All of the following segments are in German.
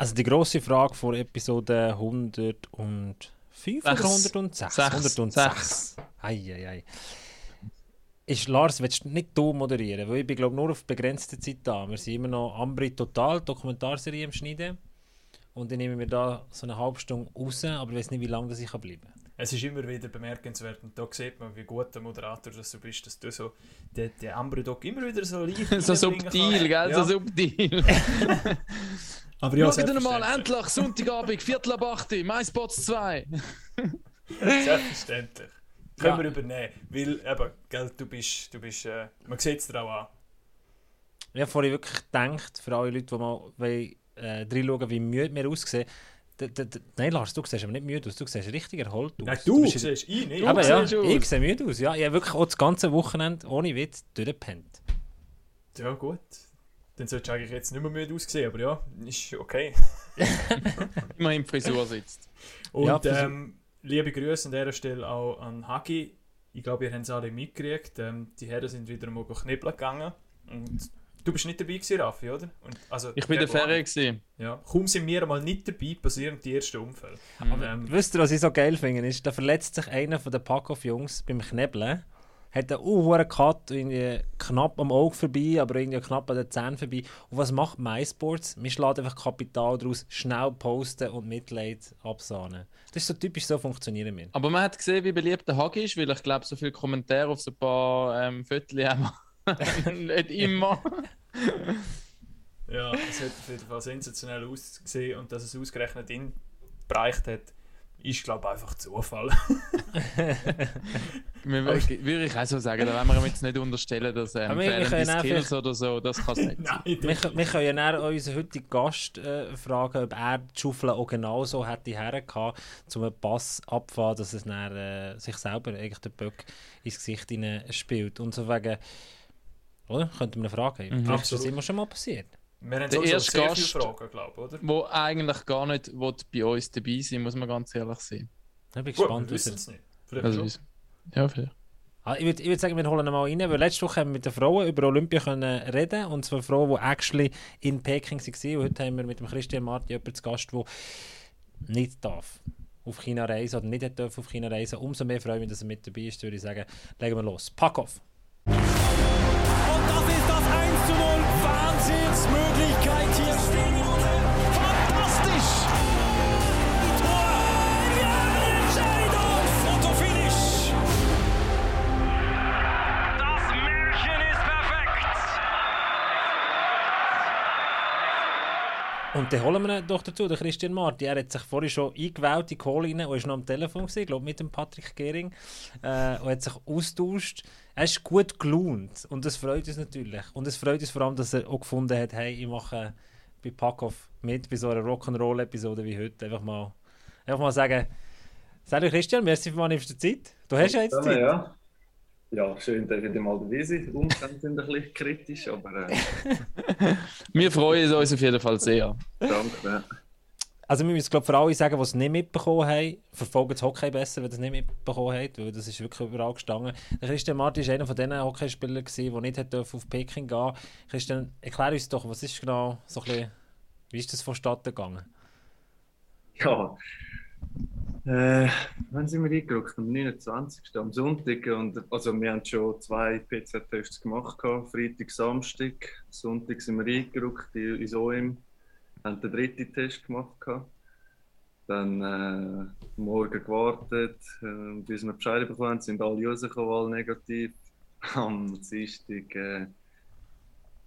Also die grosse Frage vor Episode 105 oder 106? 106. Eieiei. Ist Lars, willst du nicht du moderieren? Weil ich bin glaube nur auf begrenzte Zeit da. Wir sind immer noch Ambri Total, Dokumentarserie im Schneiden. Und dann nehmen wir da so eine halbe Stunde raus, aber ich weiß nicht, wie lange das ich bleiben kann. Es ist immer wieder bemerkenswert und da sieht man, wie gut der Moderator dass du bist, dass du so den, den Ambro-Doc immer wieder so leicht So subtil, gell? Ja. So subtil. aber ja, Schaut mal, endlich, Sonntagabend, Viertel ab 8, MySpots 2. Selbstverständlich. Können ja. wir übernehmen, weil eben, gell, du bist, du bist äh, man sieht es dir auch an. Ich habe vorhin wirklich gedacht, für alle Leute, die mal wollen, äh, reinschauen, wie müde wir aussehen, Nein, Lars, du siehst aber nicht müde aus. Du siehst richtig erholt aus. Nein, du, du siehst ich nicht. Aber ja, ich sehe müde aus. Ja, ich habe wirklich auch das ganze Wochenende ohne Witz durchgepennt. Ja, gut. Dann solltest du eigentlich jetzt nicht mehr müde aussehen, aber ja, ist okay. Immer im Frisur sitzt. Und ja, ähm, liebe Grüße an dieser Stelle auch an Hagi. Ich glaube, ihr habt es alle mitgekriegt. Ähm, die Herren sind wieder mal knibbeln gegangen. Und Du bist nicht dabei gewesen, Raffi, oder? Und, also, ich bin der Ferien gewesen. Ja. Kaum sind wir mal nicht dabei, passieren die ersten Unfälle. Mhm. Aber ähm, wisst ihr, was ich so geil finde? Ist, da verletzt sich einer von den Packoff-Jungs beim Knebeln. Hat einen hohen Cut, irgendwie knapp am Auge vorbei, aber irgendwie knapp an den Zähnen vorbei. Und was macht MySports? Wir schlagen einfach Kapital daraus, schnell posten und Mitleid absahnen. Das ist so typisch, so funktionieren wir. Aber man hat gesehen, wie beliebt der Hagi ist, weil ich glaube, so viele Kommentare auf so ein paar ähm, Fotos haben nicht immer. ja, es hat auf jeden Fall sensationell ausgesehen und dass es ausgerechnet ihn bereicht hat, ist glaube ich einfach Zufall. würde ich auch so sagen, da wollen wir ihm jetzt nicht unterstellen, dass ähm, fehlende Skills oder so, das kann es nicht Nein, wir, wir können ja unseren heutigen Gast äh, fragen, ob er die Schaufel auch genauso hätte hergehabt, um einen Pass abzufahren, dass es dann, äh, sich selber eigentlich den Böck ins Gesicht spielt. Und so wegen oder? Könnte man fragen. Mhm. Vielleicht ist das immer schon mal passiert. Wir haben der erste sehr Gast, viele Fragen, glaube oder? Wo eigentlich gar nicht bei uns dabei sein muss man ganz ehrlich sein. Ich bin gespannt. Gut, wir wissen es nicht. Vielleicht also, ja, vielleicht. Ah, ich würde würd sagen, wir holen ihn mal rein, weil letzte Woche haben wir mit den Frauen über Olympia können reden und zwar Frauen, die actually in Peking waren. Und heute haben wir mit dem Christian Martin jemanden zu Gast, der nicht darf auf China reisen oder nicht auf China reisen. Umso mehr freue ich mich, dass er mit dabei ist, würde ich sagen, legen wir los. Pack auf! Das ist das 1 zu 0. Wahnsinnsmöglichkeit hier Und dann holen wir ihn doch dazu, den Christian Marti. Er hat sich vorhin schon eingewählt in die Call rein und war noch am Telefon, gewesen, glaube mit dem Patrick Gehring, äh, und hat sich austauscht er ist gut gelaunt und das freut uns natürlich. Und es freut uns vor allem, dass er auch gefunden hat, hey, ich mache bei Packoff mit, bei so einer Rock'n'Roll-Episode wie heute. Einfach mal, einfach mal sagen, Salut Christian, merci für meine Zeit. Du hast ja jetzt Zeit. Ja. ja, schön, dass ich mal dabei sein Die Umstände sind ein bisschen kritisch, aber... Äh... Wir freuen uns auf jeden Fall sehr. Danke. Also wir müssen glaube für alle sagen, die es nicht mitbekommen haben, verfolgen das Hockey besser, wenn ihr es nicht mitbekommen habt, weil das ist wirklich überall gestanden. Der Christian Martin war einer von diesen Hockeyspielern, der nicht auf Peking gehen durfte. Christian, erklär uns doch, was ist genau so ein bisschen, wie ist das vonstatten gegangen? Ja, äh, wann sind wir eingerückt? Am 29. am Sonntag. Und, also wir haben schon zwei PCR-Tests gemacht, Freitag, Samstag. Sonntag sind wir eingerückt ins OM haben den dritten Test gemacht. Dann äh, morgen gewartet, äh, bis wir Bescheid bekommen sind alle rausgekommen, alle negativ. Am Dienstag äh,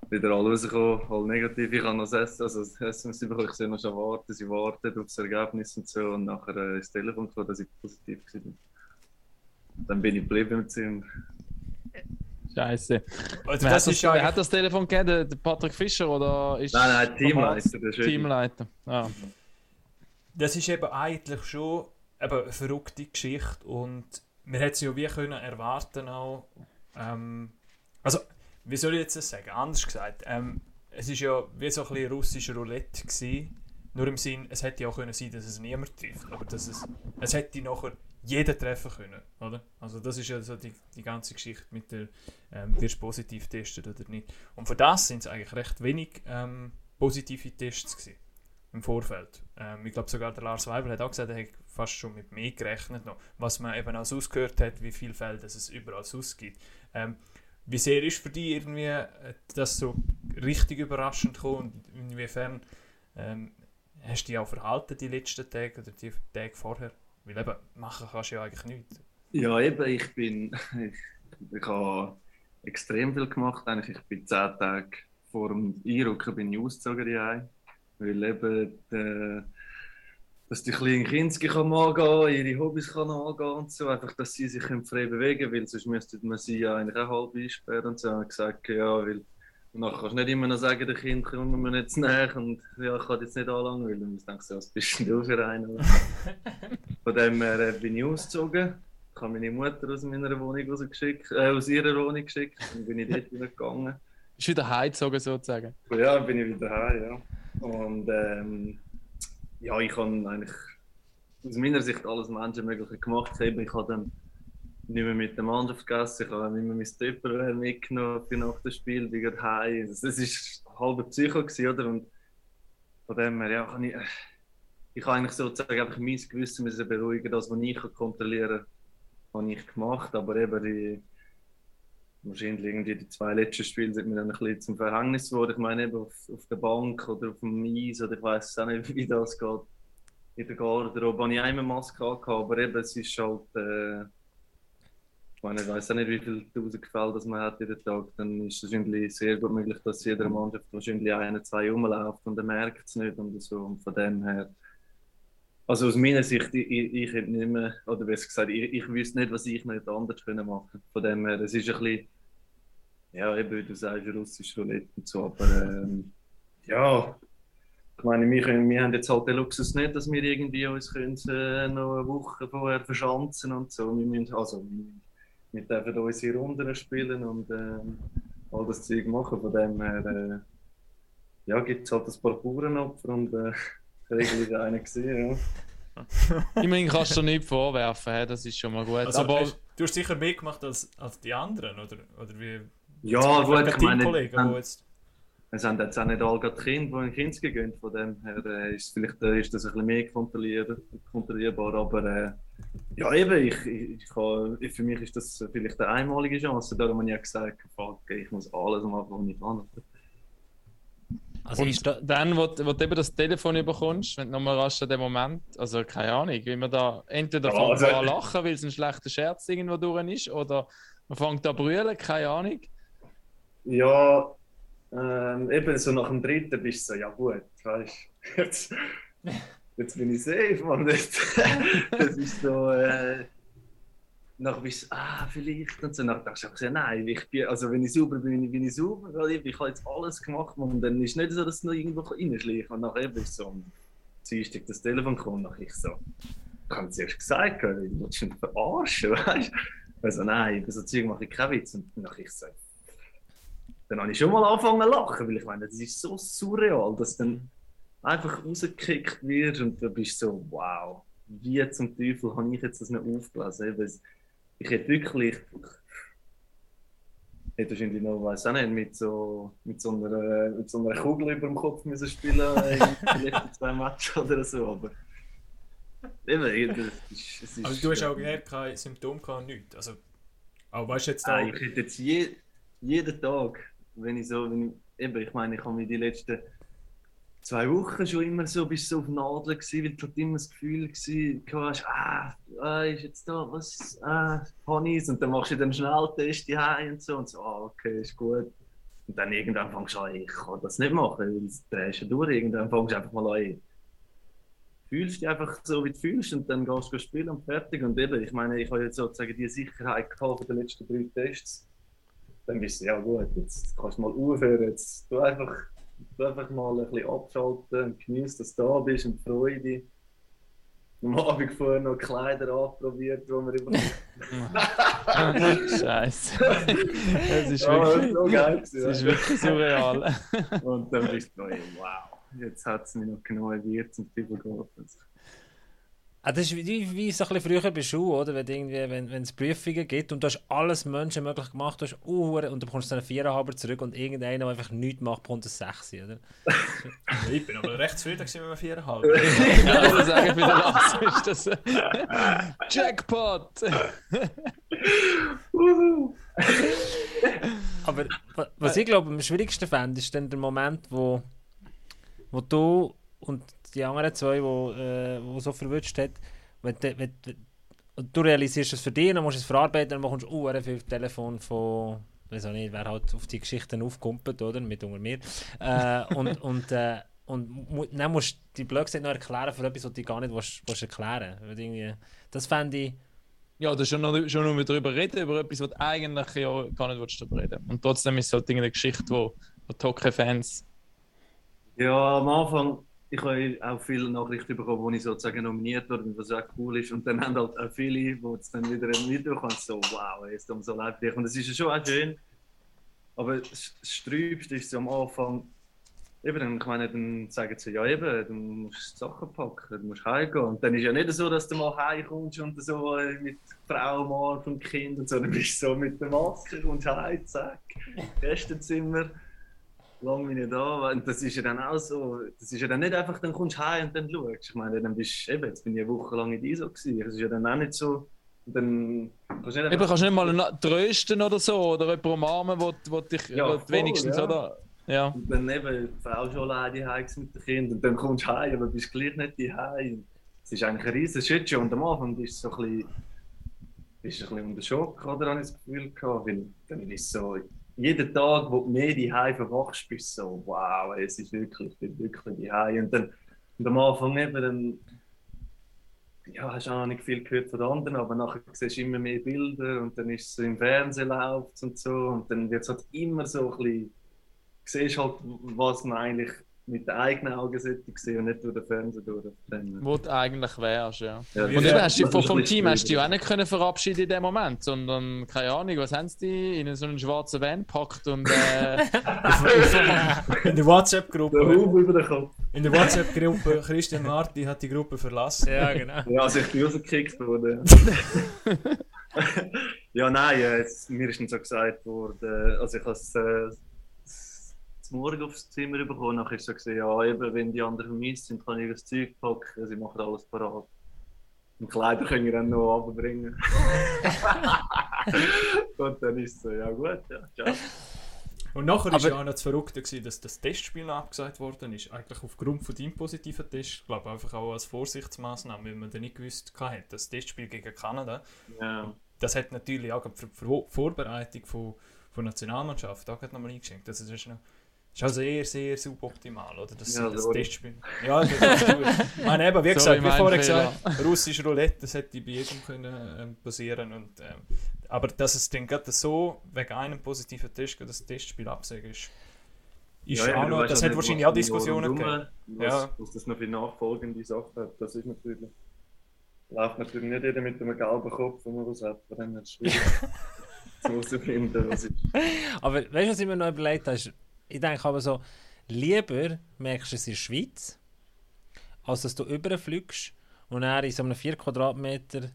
wieder alle rausgekommen, alle negativ. Ich habe noch das Essen, also das Essen bekommen, ich sehe noch schon warten, sie warten auf das Ergebnis und so. Und nachher äh, ist das Telefon gekommen, dass ich positiv war. Dann bin ich geblieben im Zimmer. Scheiße. Also das hat, das, ja hat das Telefon gegeben, der Patrick Fischer oder ist Nein, nein, Teamleiter. Teamleiter. Ja. Das ist eben eigentlich schon eben eine verrückte Geschichte und wir hätten es ja wie können erwarten auch. Ähm, also, wie soll ich jetzt das sagen? Anders gesagt, ähm, es ist ja wie so ein bisschen russischer Roulette gewesen. Nur im Sinn, es hätte ja auch können sein, dass es niemand trifft, aber dass es, es hätte nachher jeder treffen können, oder? Also das ist ja so die, die ganze Geschichte mit der, ähm, wirst positiv testet oder nicht. Und für das sind es eigentlich recht wenig ähm, positive Tests gewesen im Vorfeld. Ähm, ich glaube sogar der Lars Weibel hat auch gesagt, er hätte fast schon mit mehr gerechnet noch, was man eben auch sonst gehört hat, wie viele Fälle es überall sonst. Ähm, wie sehr ist für dich irgendwie äh, das so richtig überraschend gekommen und inwiefern ähm, hast du dich auch verhalten die letzten Tage oder die Tage vorher? Weil eben, machen kannst du ja eigentlich nichts. Ja, eben, ich bin. Ich, ich habe extrem viel gemacht. Eigentlich, ich bin zehn Tage vor dem Einrücken bin ich ausgezogen. Weil eben. Der, dass die kleinen Kinder am angehen ihre Hobbys kann angehen und so, einfach, dass sie sich frei bewegen können, weil sonst müsste man sie ja eigentlich auch halb einsperren und so. Und gesagt, ja, weil danach kannst du nicht immer noch sagen, der Kind kommt mir nicht näher und ja, ich kann jetzt nicht anlangen, weil dann denkst du, was bist du für einen? Von dem her äh, bin ich ausgezogen. Ich habe meine Mutter aus meiner Wohnung rausgeschickt, äh, aus ihrer Wohnung geschickt und bin ich dort wieder gegangen. Bist du wieder heimgezogen sozusagen? Ja, bin ich wieder heim, ja. Und ähm, ja, ich habe eigentlich aus meiner Sicht alles Menschenmögliche gemacht. Ich habe dann nicht mehr mit der Mannschaft gegessen, ich habe nicht mehr mein Töpperwehr mitgenommen nach dem Spiel, wieder heim. Es war halber Psycho, gewesen, oder? Und von dem her, ja, äh, ich, habe eigentlich sozusagen einfach mein Gewissen müssen beruhigen, das, was ich kontrollieren konnte, habe ich gemacht, aber eben die wahrscheinlich irgendwie die zwei letzten Spiele sind mir dann ein bisschen zum Verhängnis geworden. Ich meine, auf, auf der Bank oder auf dem Eis oder ich weiß auch nicht, wie das geht. In der Garderobe habe ich eine Maske angehabt, aber eben, es ist halt. Äh, ich meine, ich weiß auch nicht, wie viele tausend Gefälle man hat jeden Tag. Dann ist es wahrscheinlich sehr gut möglich, dass jeder mhm. Mannschaft wahrscheinlich eine, zwei rumläuft und er merkt es nicht und so. Und von dem her. Also aus meiner Sicht, ich, ich, ich nicht mehr, oder besser gesagt, ich, ich wüsste nicht, was ich nicht anders machen könnte. Von dem her, es ist ein bisschen ja, eben, du sagst russisch Roulette und so, aber ähm, ja, ich meine, wir, können, wir haben jetzt halt den Luxus nicht, dass wir irgendwie uns können, äh, noch eine Woche vorher verschanzen und so. Wir, müssen, also, wir, wir dürfen unsere Runden spielen und ähm, all das Zeug machen. Von dem her äh, ja, gibt es halt ein paar Bauernopfer und äh, regelmäßig einen gesehen. Ja. Immerhin kannst du nicht vorwerfen, das ist schon mal gut. Also, aber, du hast sicher mehr gemacht als, als die anderen, oder, oder wie? Ja, gut, ich meine. Kollegen, jetzt... Es haben jetzt auch nicht alle gerade Kinder, die ein Kind gegönnt. Von dem her äh, ist, vielleicht, äh, ist das ein bisschen mehr kontrollierbar. kontrollierbar aber äh, ja, eben, ich, ich, ich für mich ist das vielleicht eine einmalige Chance. Darum habe ich ja gesagt, fuck, ich muss alles machen, was ich kann. Also und da, dann, wo, wo du eben das Telefon bekommst, wenn du nochmal rasch an dem Moment, also keine Ahnung, wie man da entweder ja, also, an lachen, weil es ein schlechter Scherz irgendwo durch ist, oder man fängt an brüllen, keine Ahnung ja, ähm, eben so nach dem dritten bist du so, ja gut, weißt jetzt, jetzt bin ich safe, Mann. Das ist so. Äh, nach bist du, ah, vielleicht. Und so, nach denkst du, nein, ich bin, also wenn ich sauber bin, bin ich sauber. Ich habe jetzt alles gemacht und dann ist nicht so, dass es noch irgendwo reinschleicht. Und nachher bist du so am Dienstag das Telefon kommt, nach ich so, ich habe zuerst gesagt, ich wollte schon verarschen, weißt du? Also nein, über so Zeug mache ich keinen Witz. Und nach ich so, dann habe ich schon mal angefangen zu lachen, weil ich meine, das ist so surreal, dass dann einfach rausgekickt wird und du bist so, wow, wie zum Teufel habe ich jetzt das nicht aufgelesen? Ich hätte wirklich, ich hätte wahrscheinlich noch, weiß auch nicht, mit so, mit so, einer, mit so einer Kugel über dem Kopf müssen spielen vielleicht in zwei Matches oder so, aber eben, das ist, das also ist Aber du hast auch eher kein Symptom gehabt, nichts, also, aber weißt jetzt auch... Nein, ich hätte jetzt je, jeden Tag wenn ich so, wenn ich, eben, ich meine, ich habe mich die letzten zwei Wochen schon immer so, bist so auf Nadeln gewesen, weil du halt immer das Gefühl hast, ah, ah, ist jetzt da, was, ah, Honis, und dann machst du den Schnelltest die und so, und so, ah, okay, ist gut. Und dann irgendwann fängst du an, ich kann das nicht machen, weil es drehst du durch, irgendwann fängst du einfach mal an, fühlst dich einfach so, wie du fühlst, und dann gehst du spielen und fertig, und eben, ich meine, ich habe jetzt sozusagen die Sicherheit gehabt von den letzten drei Tests, dann bist du, ja gut, jetzt kannst du mal aufhören, jetzt du einfach, du einfach mal ein bisschen abschalten und genießt, dass du da bist und Freude. Am Abend vorher noch Kleider anprobiert, die wir immer. Scheiße. Es ist, ja, so geil das ist wirklich surreal. und dann bist du, wow, jetzt hat es mich noch genau erwirrt zum Tübel geholfen das ist wie, wie so ein bisschen früher bei Schulen, oder? Wenn, irgendwie, wenn, wenn es Prüfungen gibt und du hast alles menschenmöglich gemacht, du hast uh, und du bekommst dann einen Viererhalber zurück und irgendeiner, der einfach nichts macht, bekommt eine 6, oder? Ich bin aber recht zufrieden mit einem Viererhalb. Ich würde sagen, für den Lass ist das Jackpot! Aber wa- was ich glaube am schwierigsten fände, ist dann der Moment, wo, wo du und die anderen zwei, wo, äh, wo so verwünscht hat, wenn, du- wenn, und du realisierst es für dich, dann musst du es verarbeiten, dann bekommst du uh, viel Telefon von, weiß auch nicht, wer halt auf die Geschichten aufkumpelt, oder, mit unter mir. Äh, und und, äh, und mu- dann musst du die gesagt noch erklären für etwas, was du gar nicht willst, willst erklären willst. Das fände ich, Ja, du schon noch, schon nur darüber reden, über etwas, was du eigentlich ja gar nicht willst darüber reden Und trotzdem ist es halt irgendeine Geschichte, wo, wo die Hockey-Fans. Ja, am Anfang, ich habe auch viele Nachrichten bekommen, wo ich sozusagen nominiert wurde, was auch cool ist. Und dann haben halt auch viele, die es dann wieder mitbekommen, so, wow, es tut so leid für dich. Und das ist ja schon auch schön. Aber das Sträubste ist so am Anfang, eben, dann, ich meine, dann sagen sie, ja eben, du musst Sachen packen, du musst heimgehen. Und dann ist ja nicht so, dass du mal heimkommst und so äh, mit Frau, Mann und Kind und so, dann bist du so mit der Maske, kommst heim, zack, Gästezimmer lange nicht da. Und das ist ja dann auch so, das ist ja dann nicht einfach, dann kommst du heim und dann schaust. Ich meine, dann bist du, eben, jetzt bin ich eine Woche lang in ISO gewesen. Das ist ja dann auch nicht so, dann kannst du nicht Eben, kannst du nicht mal trösten oder so, oder jemanden umarmen, wo, wo dich Ja, wo voll, wenigstens, ja. oder? Ja. Und dann eben, die Frau schon alleine heim mit den Kindern. Und dann kommst du heim, aber bist gleich nicht daheim. Es ist eigentlich ein riesen Schritt schon. Und am Anfang bist du so ein bisschen, bist du ein bisschen unter Schock, oder? Habe ich das Gefühl gehabt. Weil dann ist so, jeden Tag, wo du mehr daheim verwachst, bist du so, wow, es ist wirklich, ich bin wirklich daheim. Und dann, und am Anfang eben, dann, ja, hast du auch nicht viel gehört von anderen, aber nachher siehst du immer mehr Bilder und dann ist es im Fernsehen läuft und so. Und dann wird es halt immer so ein bisschen siehst halt, was man eigentlich mit den eigenen Augen sollte sehen und nicht durch den Fernseher durch. Wo du eigentlich wärst, ja. ja, Und eben hast du vom, vom Team hast du dich auch nicht können verabschieden in dem Moment, sondern keine Ahnung, was haben sie die in so einen schwarzen Van gepackt und äh, In der Der WhatsApp-Gruppe, Hub über den Kopf. in der WhatsApp-Gruppe, Christian Marti hat die Gruppe verlassen. ja genau. Ja, also ich bin rausgekickt worden. ja, nein, äh, es- mir ist dann so gesagt worden, also ich habe es äh, zum Morgen aufs Zimmer bekommen, nachher ist es so gesehen, ja, eben, wenn die anderen vermisst sind, kann ich das Zeug packen, sie machen alles parat. Und Kleider können wir dann noch runterbringen. und dann ist es so, ja gut, ja, ciao. Und nachher war ja auch noch das Verrückte, gewesen, dass das Testspiel abgesagt worden ist. Eigentlich aufgrund von deinem positiven Test. Ich glaube einfach auch als Vorsichtsmaßnahme, weil man dann nicht gewusst hatte, das Testspiel gegen Kanada. Ja. Das hat natürlich auch für die Vor- Vorbereitung von, von Nationalmannschaft auch nochmal eingeschenkt. Das ist, noch, ist auch sehr, sehr suboptimal, oder? Das, Ja, das. Testspiel. Ja, das ist gut. Ich meine, eben, wie gesagt, wie vorher gesagt, russisch Roulette, das hätte bei jedem können ähm, passieren und ähm, aber dass es dann gerade so wegen einem positiven Test das Testspiel absagen ist, ist Ja, ja, auch noch, das hat nicht, wahrscheinlich auch Diskussionen gegeben. Was, Ja. was das noch für nachfolgende Sachen hat, das ist natürlich. Läuft natürlich nicht jeder mit einem gelben Kopf, wenn man was hat. Her ist es schwierig zu herauszufinden, was ist. Aber weißt du, was ich mir noch überlegt habe? Ich denke aber so, lieber merkst du es in der Schweiz, als dass du überfliegst und dann in so einem 4 Quadratmeter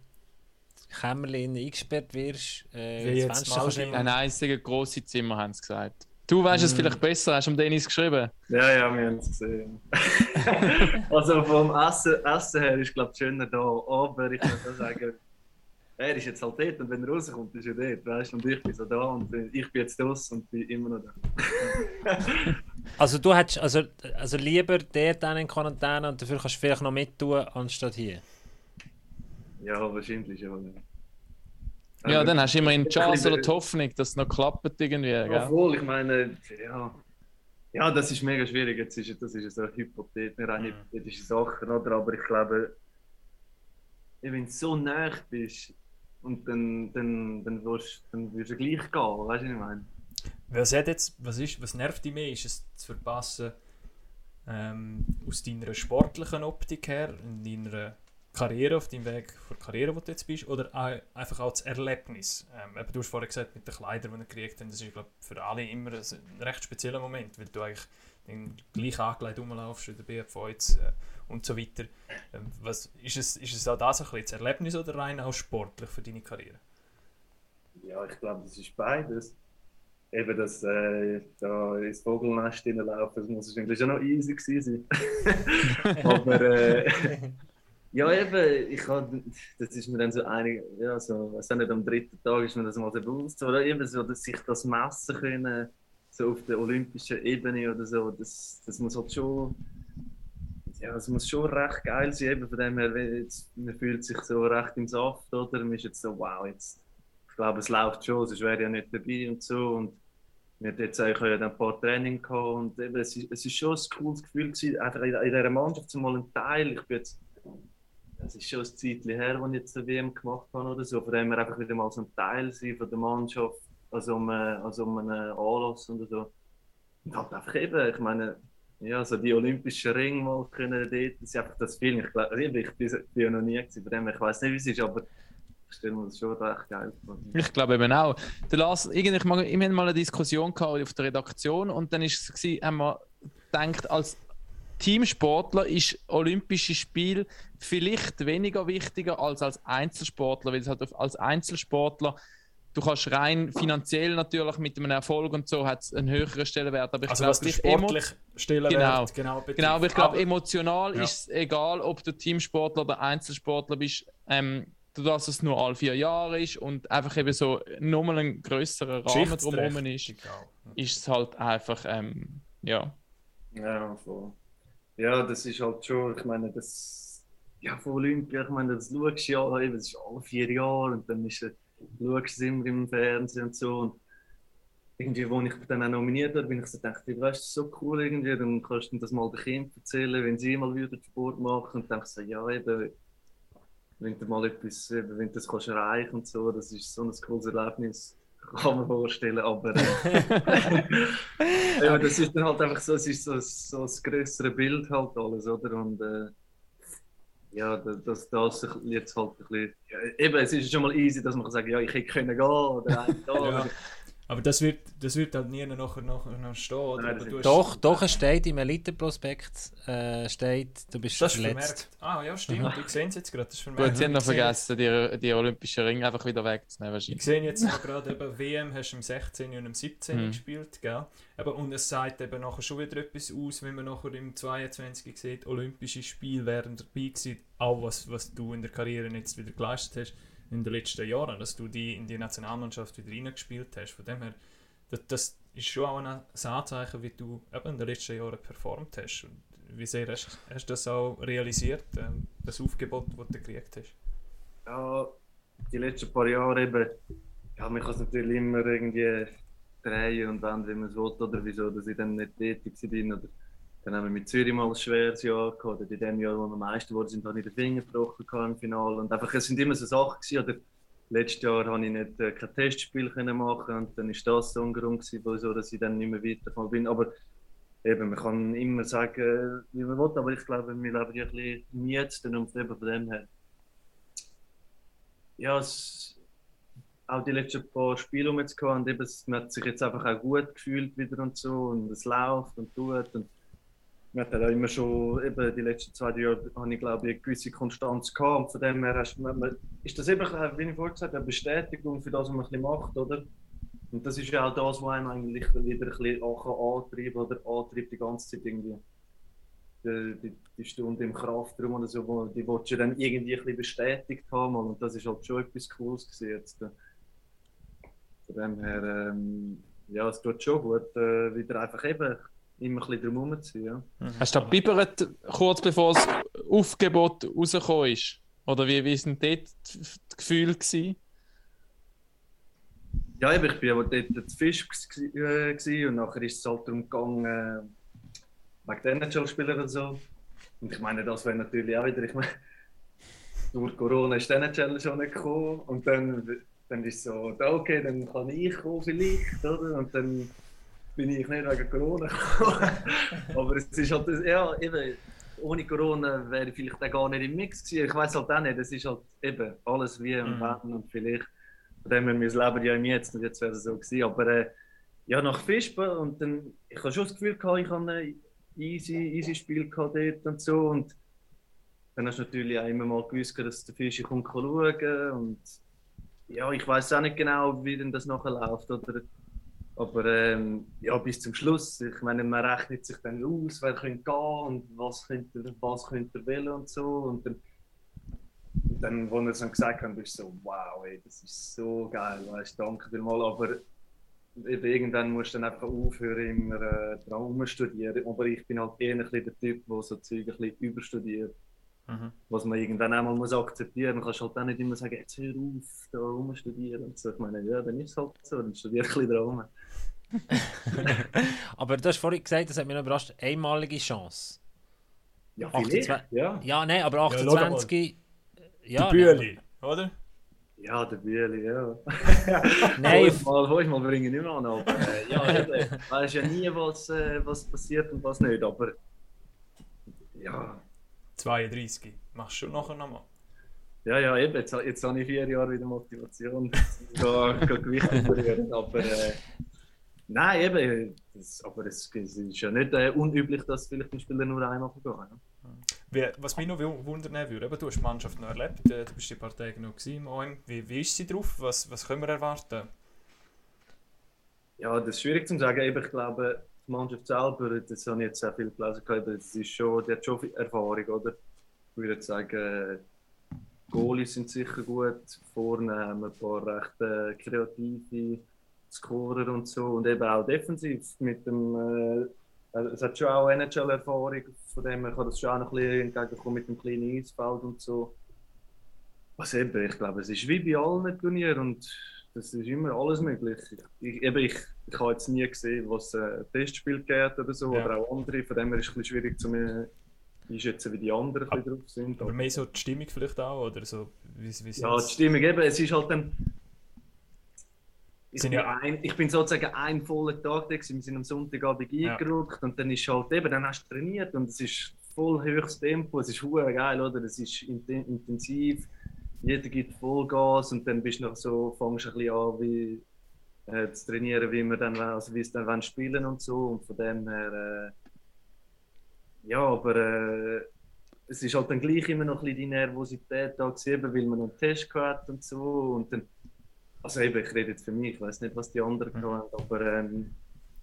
Kämmerlein eingesperrt wirst. Äh, Wie das jetzt ein einziges grosses Zimmer, haben sie gesagt. Du weißt es vielleicht besser, hast du dem Dennis geschrieben. Ja, ja, wir haben es gesehen. also vom Essen, Essen her ist glaube ich schöner da, aber ich muss sagen, er ist jetzt halt dort und wenn er rauskommt, ist er dort, weißt? Und ich bin so da und ich bin jetzt draus und bin immer noch da. Also du hättest also, also lieber dort dann in Quarantäne und dafür kannst du vielleicht noch mittun, anstatt hier. Ja, wahrscheinlich schon. Ja, Ja, Aber- dann hast du immerhin die Chance oder die Hoffnung, dass es noch klappt irgendwie. Ja, Gell? voll, ich meine, ja. Ja, das ist mega schwierig. Jetzt ist, das ist so eine Hypothet, eine hypothetische Sache, oder? Aber ich glaube, wenn du so nah bist dann, dann, dann, wirst, dann wirst du gleich gehen, weißt du, was ich meine? Was, jetzt, was, ist, was nervt dich mehr? Ist es zu verpassen ähm, aus deiner sportlichen Optik her, in deiner Karriere, auf deinem Weg der Karriere, wo du jetzt bist, oder auch, einfach auch das Erlebnis? Ähm, du hast vorhin gesagt, mit den Kleidern, die wir gekriegt haben, das ist glaub, für alle immer ein, ein recht spezieller Moment, weil du eigentlich dann gleich angelegt rumlaufst, der BFV jetzt äh, und so weiter. Ähm, was, ist, es, ist es auch das ein bisschen das Erlebnis oder rein auch sportlich für deine Karriere? Ja, ich glaube, das ist beides. Eben, dass äh, da ins Vogelnest hineinlaufen, das muss wahrscheinlich schon noch easy gewesen sein. Aber äh, ja, eben, ich hab, das ist mir dann so einig, ja, so, weiß auch nicht, am dritten Tag ist mir das mal so bewusst, oder eben so, dass sich das messen können, so auf der olympischen Ebene oder so, das, das muss halt schon, ja, das muss schon recht geil sein, eben von dem her, jetzt, man fühlt sich so recht im Saft, oder, man ist jetzt so, wow, jetzt, ich glaube, es läuft schon, sonst wäre ja nicht dabei und so, und wir hatten jetzt ja ein paar Training gehabt und eben, es, ist, es ist schon ein cooles Gefühl gewesen, einfach in, in dieser Mannschaft mal ein Teil, ich bin jetzt, es ist schon ein Zeitchen her, als ich jetzt eine WM gemacht habe oder so, von dem her einfach wieder mal so ein Teil sein von der Mannschaft, also um, also um einen Anlass oder so. Und halt einfach eben, ich meine, ja, so die Olympischen Ringe mal können dort, das ist einfach das Feeling. Ich glaube, ich bin, ja noch nie gewesen, von dem ich weiß nicht, wie es ist, aber ich stelle mir das schon recht geil vor. Ich glaube eben auch. Der Lars, irgendwie, wir hatten mal eine Diskussion gehabt auf der Redaktion und dann ist es haben wir gedacht, als Teamsportler ist Olympische Spiel vielleicht weniger wichtiger als als Einzelsportler, weil es halt als Einzelsportler du kannst rein finanziell natürlich mit einem Erfolg und so hat es einen höheren Stellenwert, aber ich Also glaube, sportlich Stellenwert genau, betrifft. Genau, aber ich glaube, emotional Ja. ist es egal, ob du Teamsportler oder Einzelsportler bist, ähm, dass es nur alle vier Jahre ist und einfach eben so nochmal ein größerer Rahmen drumherum ist, ist es halt einfach, ähm, ja. Ja, voll. Ja, das ist halt schon, ich meine, das, ja, von Olympia, ich meine, das schaust du ja, eben, das ist alle vier Jahre und dann ist, äh, schaust es immer im Fernsehen und so. Und irgendwie, als ich dann auch nominiert wurde, bin ich so gedacht, weißt du, das ist so cool irgendwie, dann kannst du das mal den Kindern erzählen, wenn sie mal wieder Sport machen und dann so, ja, eben, wenn du mal etwas, eben, wenn du das kannst erreichen und so, das ist so ein cooles Erlebnis, kann man vorstellen, aber äh, ja, das ist dann halt einfach so, es ist so, so das größere Bild halt alles, oder? Und äh, ja, da- das sich jetzt halt ein bisschen, ja, eben, es ist schon mal easy, dass man kann sagen, ja, ich hätte können gehen oder Tag. Ja. Aber das wird, das wird halt nie nachher, nachher noch stehen. Oder? Nein, hast- Doch, doch, es steht im Elite-Prospekt, äh, steht, du bist Das ist verletzt. vermerkt. Ah ja, stimmt. Ich sehe es jetzt gerade. Das ist Gut, vermerkt. sie haben noch Ich vergessen, die, die Olympischen Ringe einfach wieder wegzunehmen. Ich wahrscheinlich. sehe jetzt noch gerade eben, WM hast du im 16. und im 17. Mhm. gespielt, gell? Eben, und es sagt eben nachher schon wieder etwas aus, wenn man nachher im 22. sieht, Olympische Spiele wären dabei gewesen, auch was, was du in der Karriere jetzt wieder geleistet hast in den letzten Jahren, dass du die in die Nationalmannschaft wieder reingespielt hast. Von dem her, das, das ist schon auch ein Anzeichen, wie du eben in den letzten Jahren performt hast. Und wie sehr hast, hast du das auch realisiert, ähm, das Aufgebot, das du gekriegt hast? Ja, die letzten paar Jahre eben, ja, man kann es natürlich immer irgendwie drehen und wenden, wie man es will, oder wieso, dass ich dann nicht tätig bin. Oder dann haben wir mit Zürich mal ein schweres Jahr gehabt, oder in dem Jahr, wo wir Meister geworden sind, habe ich den Finger gebrochen im Finale. Und einfach, es sind immer so Sachen gewesen, oder letztes Jahr habe ich nicht äh, kein Testspiel können machen und dann ist das so ein Grund gewesen, wieso, dass ich dann nicht mehr weitergekommen bin. Aber eben, man kann immer sagen, wie man will, aber ich glaube, wir leben ja ein bisschen im Jetzt und eben von dem her ja, es, auch die letzten paar Spiele um jetzt gehabt und eben, man hat sich jetzt einfach auch gut gefühlt wieder und so und es läuft und tut und man hat ja immer schon, eben die letzten zwei drei Jahre habe ich glaube ich eine gewisse Konstanz gehabt und von dem her hast, man, man, ist das eben, äh, wie ich vorhin gesagt habe, eine Bestätigung für das, was man macht, oder? Und das ist ja auch das, was einem eigentlich wieder ein bisschen antreibt oder antreibt die ganze Zeit irgendwie. Die, die, die Stunde im Kraftraum oder so, wo, die willst du dann irgendwie ein bisschen bestätigt haben und das ist halt schon etwas Cooles gewesen jetzt. Von dem her, ähm, ja, es tut schon gut, äh, wieder einfach eben immer ein bisschen drum herumzuziehen. Ja. Hast du da bibbert, kurz bevor das Aufgebot rausgekommen ist? Oder wie, wie sind dort die die Gefühle gewesen? Ja, ich bin aber dort zu Fisch gsi- äh, und nachher ist es halt darum gegangen, äh, wegen den NHL-Spielern und so. Und ich meine, das wäre natürlich auch wieder, ich meine, durch Corona ist der NHL schon nicht gekommen und dann, dann ist es so, okay, dann kann ich kommen vielleicht, oder? Und dann bin ich nicht wegen Corona gekommen. aber es ist halt, das- ja, eben, ohne Corona wäre ich vielleicht auch gar nicht im Mix gewesen. Ich weiß halt auch nicht, es ist halt eben alles wie und Mhm. wenn und vielleicht von dem wir leben ja im Jetzt und jetzt wäre es so gewesen. Aber äh, ja, nach Fispen und dann, ich habe schon das Gefühl gehabt, ich habe, äh, easy, easy Spiel gehabt dort und so. Und dann hast du natürlich auch immer mal gewusst, dass der Fischi kommt schauen und ja, ich weiß auch nicht genau, wie denn das nachher läuft, oder? Aber ähm, ja, bis zum Schluss. Ich meine, man rechnet sich dann aus, wer könnte gehen und was könnte, was könnte er wählen und so. Und dann, und dann, als er es dann gesagt hat, bist du so, wow, ey, das ist so geil, weißt danke dir mal. Aber eben, irgendwann musst du dann einfach aufhören, immer äh, dran rumstudieren. Aber ich bin halt eher ein bisschen der Typ, der so Zeug ein bisschen überstudiert. Mhm. Was man irgendwann einmal muss akzeptieren muss. Man kann halt auch nicht immer sagen, jetzt hör auf, da rumstudieren. Und so. Ich meine, ja, dann ist es halt so, dann studiere ich ein bisschen dran. Aber du hast vorhin gesagt, das hat mich noch überrascht, einmalige Chance. Ja, 28 vielleicht, ja. Ja, nein, aber schau mal. 28. Ja, der Bühli, oder? Ja, der Bühli, ja. Nein, Nein, mal, hol ich mal bringen nicht mehr an. Aber äh, ja, eben, weiß ja nie, was, äh, was passiert und was nicht. Aber ja, 32. Machst du schon nachher nochmal? ja, ja eben, jetzt, jetzt habe ich vier Jahre wieder Motivation, Gewicht zu verlieren. Aber äh, nein, eben, das, aber es, es ist ja nicht äh, unüblich, dass vielleicht ein Spieler nur einmal gehen kann. Wie, was mich noch wu- wundern würde, eben, du hast die Mannschaft noch erlebt, äh, du bist die paar Tage noch im OM. Wie, wie ist sie drauf? Was, was können wir erwarten? Ja, das ist schwierig zu sagen. Eben, ich glaube, die Mannschaft selber, das habe ich jetzt sehr viel gelesen, gehabt, das ist schon, die hat schon viel Erfahrung, oder? Ich würde sagen, Goalies sind sicher gut, vorne haben wir ein paar recht kreative Scorer und so und eben auch defensiv mit dem, äh, also es hat schon auch NHL-Erfahrung, von dem her kann das schon auch noch ein bisschen entgegenkommen mit dem kleinen Eisfeld und so. Was eben, ich glaube, es ist wie bei allen Turnieren und das ist immer alles möglich. Ich, eben, ich, ich habe jetzt nie gesehen, was äh, ein Testspiel geht oder so, Ja. oder auch andere. Von dem her ist es ein bisschen schwierig zu mir einschätzen, wie die anderen bisschen drauf sind. Aber mehr so die Stimmung vielleicht auch, oder so, wie, wie Ja, die Stimmung eben, es ist halt dann. Ich Sind bin, ja- ein, ich bin sozusagen ein voller Tag da, gewesen. wir sind am Sonntagabend Ja. eingerückt und dann ist halt eben, dann hast du trainiert und es ist voll höchstes Tempo, es ist hure geil, oder? Es ist inten- intensiv, jeder gibt Vollgas und dann bist du noch so, fängst du ein bisschen an, wie, äh, zu trainieren, wie wir dann, also wie es dann wollen spielen und so und von dem her, äh, ja, aber äh, es ist halt dann gleich immer noch ein bisschen die Nervosität da gewesen, weil man einen Test gehabt und so und dann, also eben, ich rede jetzt für mich, ich weiß nicht, was die anderen Mhm. haben, aber ähm,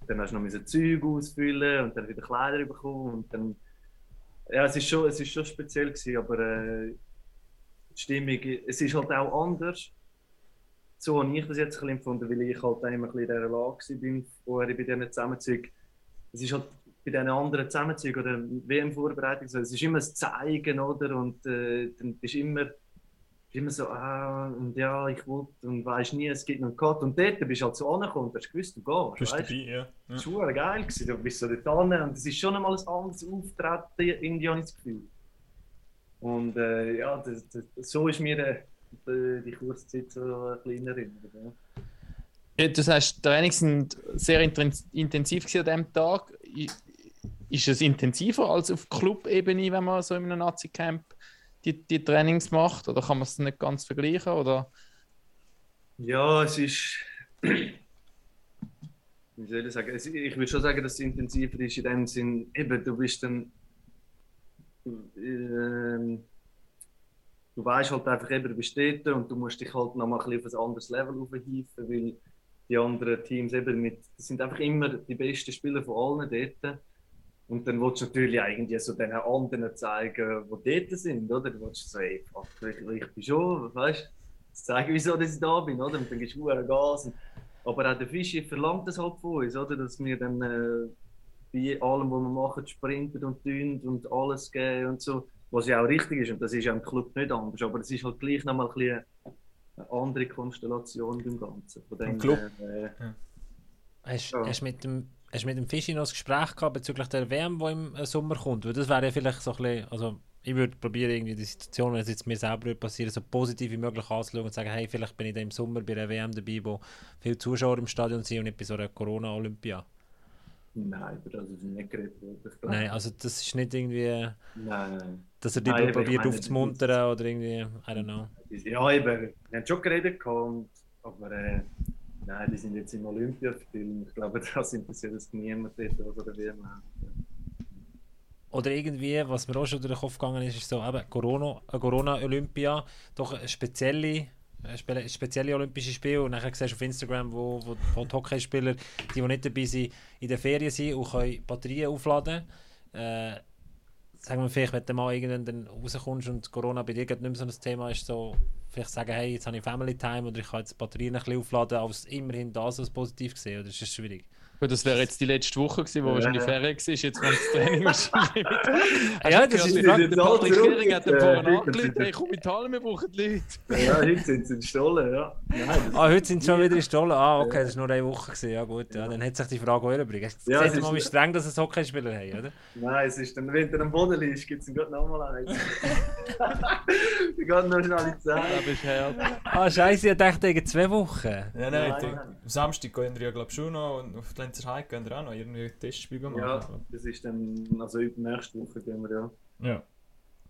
dann hast du noch Zeug ausfüllen und dann wieder Kleider bekommen und dann, ja, es ist schon, es ist schon speziell gewesen, aber äh, die Stimmung, es ist halt auch anders. So habe ich das jetzt ein empfunden, weil ich halt immer ein bisschen in dieser Lage war, vorher bei diesen Zusammenzügen. Es ist halt bei diesen anderen Zusammenzügen oder WM-Vorbereitungen so, es ist immer das Zeigen, oder? Und äh, dann bist immer, immer so, ah, und ja, ich wollte und weisst nie, es gibt noch einen Cut. Und dort bist du halt so angekommen und hast gewusst, du Du gehst, bist weißt? dabei, ja. ja. Das war geil. Gewesen. Du bist so dort hin und es ist schon einmal ein anderes Auftreten, irgendwie habe ich das Gefühl. Und äh, ja, das, das, so ist mir äh, die, die Kurzzeit so ein bisschen in Erinnerung. Ja. Ja, du sagst, die Trainings sind sehr inten- intensiv an diesem Tag. Ist es intensiver als auf Club-Ebene, wenn man so in einem Nazi-Camp die, die Trainings macht? Oder kann man es nicht ganz vergleichen? Oder? Ja, es ist. Wie soll ich sagen? Ich würde schon sagen, dass es intensiver ist in dem Sinn, eben, du bist dann. Ähm, du weißt halt einfach, eben, du bist dort und du musst dich halt nochmal ein auf ein anderes Level aufhieven, weil die anderen Teams eben mit. Das sind einfach immer die besten Spieler von allen dort. Und dann willst du natürlich irgendwie so den anderen zeigen, die dort sind, oder? Du willst so, ey, fuck, ich, ich bin schon, weißt du? zu zeigen, wieso dass ich da bin, oder? Und dann gibst du Gas. Und, aber auch der Fischi verlangt das halt von uns, oder? Dass wir dann äh, bei allem, was wir machen, sprinten und tun und alles geben und so. Was ja auch richtig ist, und das ist ja im Club nicht anders. Aber es ist halt gleich nochmal ein bisschen eine andere Konstellation beim Ganzen. Von dem Im Club? äh, Hast, Ja. hast, mit dem, hast du mit dem Fischi noch ein Gespräch gehabt bezüglich der WM, die im äh, Sommer kommt? Weil das wäre ja vielleicht so ein bisschen, also ich würde probieren, irgendwie die Situation, wenn es jetzt mir selber würde passieren, so positiv wie möglich anzuschauen und sagen, hey, vielleicht bin ich da im Sommer bei einer WM dabei, wo viele Zuschauer im Stadion sind und nicht bei so einer Corona-Olympia. nein, über das ist nicht geredet worden. Nein, also das ist nicht irgendwie, Nein, nein. dass er die Nein, probiert aufzumuntern oder irgendwie, I don't know. Ja, eben, wir haben schon geredet, gehabt, aber äh, nein, die sind jetzt im Olympiafilm. Ich glaube, das interessiert es niemand dort, was er WM hat. oder irgendwie, was mir auch schon durch den Kopf gegangen ist, ist so eben Corona, äh, Corona-Olympia, doch spezielle, spezielle Olympische Spiele und nachher siehst du auf Instagram, wo, wo, wo die Hockeyspieler, die, die nicht dabei sind, in der Ferien sind und können Batterien aufladen. Äh, sagen wir vielleicht, wenn du mal irgendwann dann rauskommst und Corona bei dir nicht mehr so ein Thema ist, so vielleicht sagen, hey, jetzt habe ich Family Time oder ich kann jetzt die Batterien ein bisschen aufladen, als immerhin das als positiv gesehen, oder ist das schwierig? Gut, das wäre jetzt die letzte Woche gewesen, wo Ja. wahrscheinlich Ferien war. Jetzt kommt das Training wahrscheinlich wieder. Ja, das ist- der- Patrick. Gehring hat den vorhin heute angerufen, sind- hey, komm in Italien, wir brauchen Leute. Ja, heute sind sie in Stollen, ja. Ah, heute sind sie schon wieder in Stollen. Ah, okay, das war nur eine Woche. Gewesen. Ja gut, ja, dann hat sich die Frage auch. Jetzt Ja, ja, es seht ihr ist- mal, wie streng das ein Hockeyspieler haben, oder? Nein, es ist dann, wenn du am Boden liegst, gibt es gerade nochmal eins. Die gehen noch schnell in die Zähne. Da bist hart. Ah, scheiße, ich dachte wegen zwei Wochen. Ja, nein, Nein, ich am Samstag gehen wir ja glaube schon noch und auf die Lenzer Heide gehen wir auch noch irgendwie ein Testspiel machen. Ja, das ist dann, also über nächste Woche gehen wir ja. ja.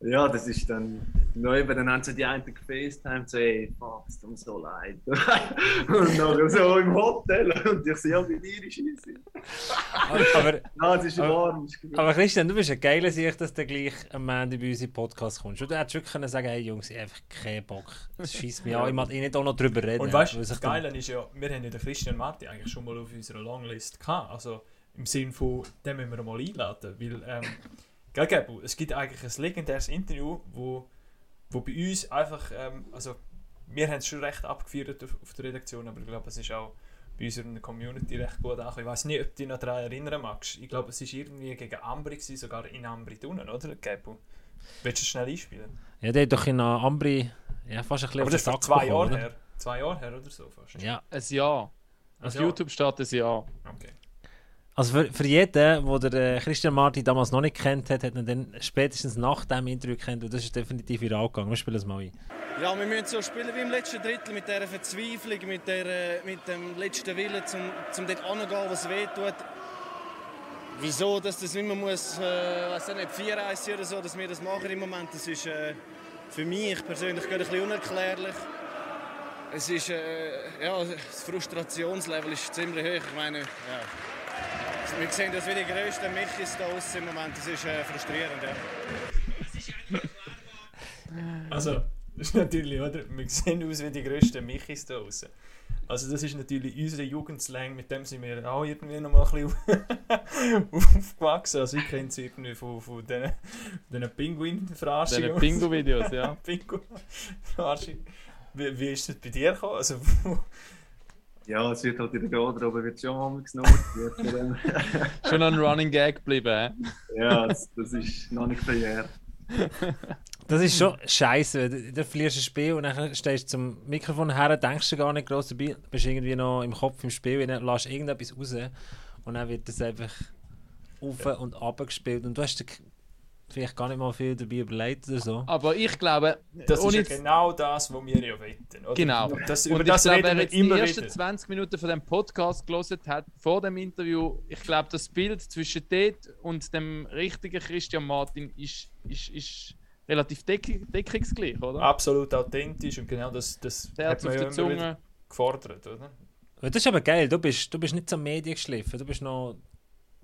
Ja, das ist dann, neu dann haben sie die einen gefacetimed, so, ey, fuck, es tut mir so leid. und dann so im Hotel, und ich so, ja, bei dir ist es. Aber, Ja, es ist Aber- warm. aber Christian, du bist ein geiler Sicht, dass du gleich am Ende bei uns in den Podcast kommst. Und du hättest wirklich können sagen, hey Jungs, ich habe einfach keinen Bock. Das schießt mich an, ich mag eh nicht auch noch drüber reden. Und weißt du, das dann- Geile ist ja, wir haben ja den Christian Marti eigentlich schon mal auf unserer Longlist gehabt. Also im Sinn von, den müssen wir mal einladen. Weil, ähm, gell, Gebu, es gibt eigentlich ein legendäres Interview, wo, wo bei uns einfach, ähm, also wir haben es schon recht abgeführt auf, auf der Redaktion, aber ich glaube, es ist auch bei uns in der Community recht gut angekommen. Ich weiß nicht, ob du dich noch daran erinnern magst. Ich glaube, es war irgendwie gegen Ambri, gewesen, sogar in Ambri unten, oder, Gebu? Willst du es schnell einspielen? Ja, der hat doch in Ambri ja, fast ein bisschen Aber auf das ist vor zwei bekommen, Jahren oder? her. Zwei Jahre her oder so fast. Ja, Ein Jahr. Auf Also, YouTube steht ein Jahr. Okay. Also für, für jeden, der den äh, Christian Martin damals noch nicht kennt hat, hat ihn dann spätestens nach dem Interview kennt und das ist definitiv viral gegangen. Wir spielen es mal ein. Ja, wir müssen so spielen wie im letzten Drittel, mit dieser Verzweiflung, mit, der, äh, mit dem letzten Willen, zum, zum dort anzugehen, was weh tut. Wieso, dass das nicht mehr muss, äh, auch nicht, 4 sein oder so, dass wir das machen im Moment, das ist äh, für mich persönlich ein bisschen unerklärlich. Es ist, äh, ja, das Frustrationslevel ist ziemlich hoch. Ich meine, ja. Wir sehen das wie die grössten Michis da aussen im Moment, das ist äh, frustrierend. Ja. Also, das ist natürlich, oder? Wir sehen aus wie die grössten Michis da draußen. Also, das ist natürlich unsere Jugendslang, mit dem sind wir auch irgendwie noch mal ein bisschen aufgewachsen. Also, ich kenne es irgendwie von, von diesen, diesen Pinguin-Verarschungen. Diese Bingo-Videos, ja. Pinguin-Verarschung. Wie, wie ist das bei dir gekommen? Also, Ja, es wird halt in der Garderobe wird schon mal genommen. Schon ein Running Gag geblieben. hä? ja, das, das ist noch nicht verjährt. Das ist schon scheiße. Du, du verlierst ein Spiel und dann stehst du zum Mikrofon her, denkst du gar nicht groß dabei, bist irgendwie noch im Kopf im Spiel, und dann lässt irgendetwas raus und dann wird das einfach auf und ab gespielt und du hast vielleicht gar nicht mal viel dabei überlegt oder so. Aber ich glaube, das ist ja genau das, was wir ja wetten. Oder? Genau. Das, Und über ich das glaube, reden wir jetzt die immer ersten wieder. 20 Minuten von dem Podcast gelesen hat, vor dem Interview, ich glaube, das Bild zwischen dort und dem richtigen Christian Martin ist, ist, ist relativ deck deckungsgleich, oder? Absolut authentisch und genau das, das Der hat man auf ja immer Zunge. gefordert, oder? Das ist aber geil, du bist, du bist nicht zur Medien geschliffen, du bist noch,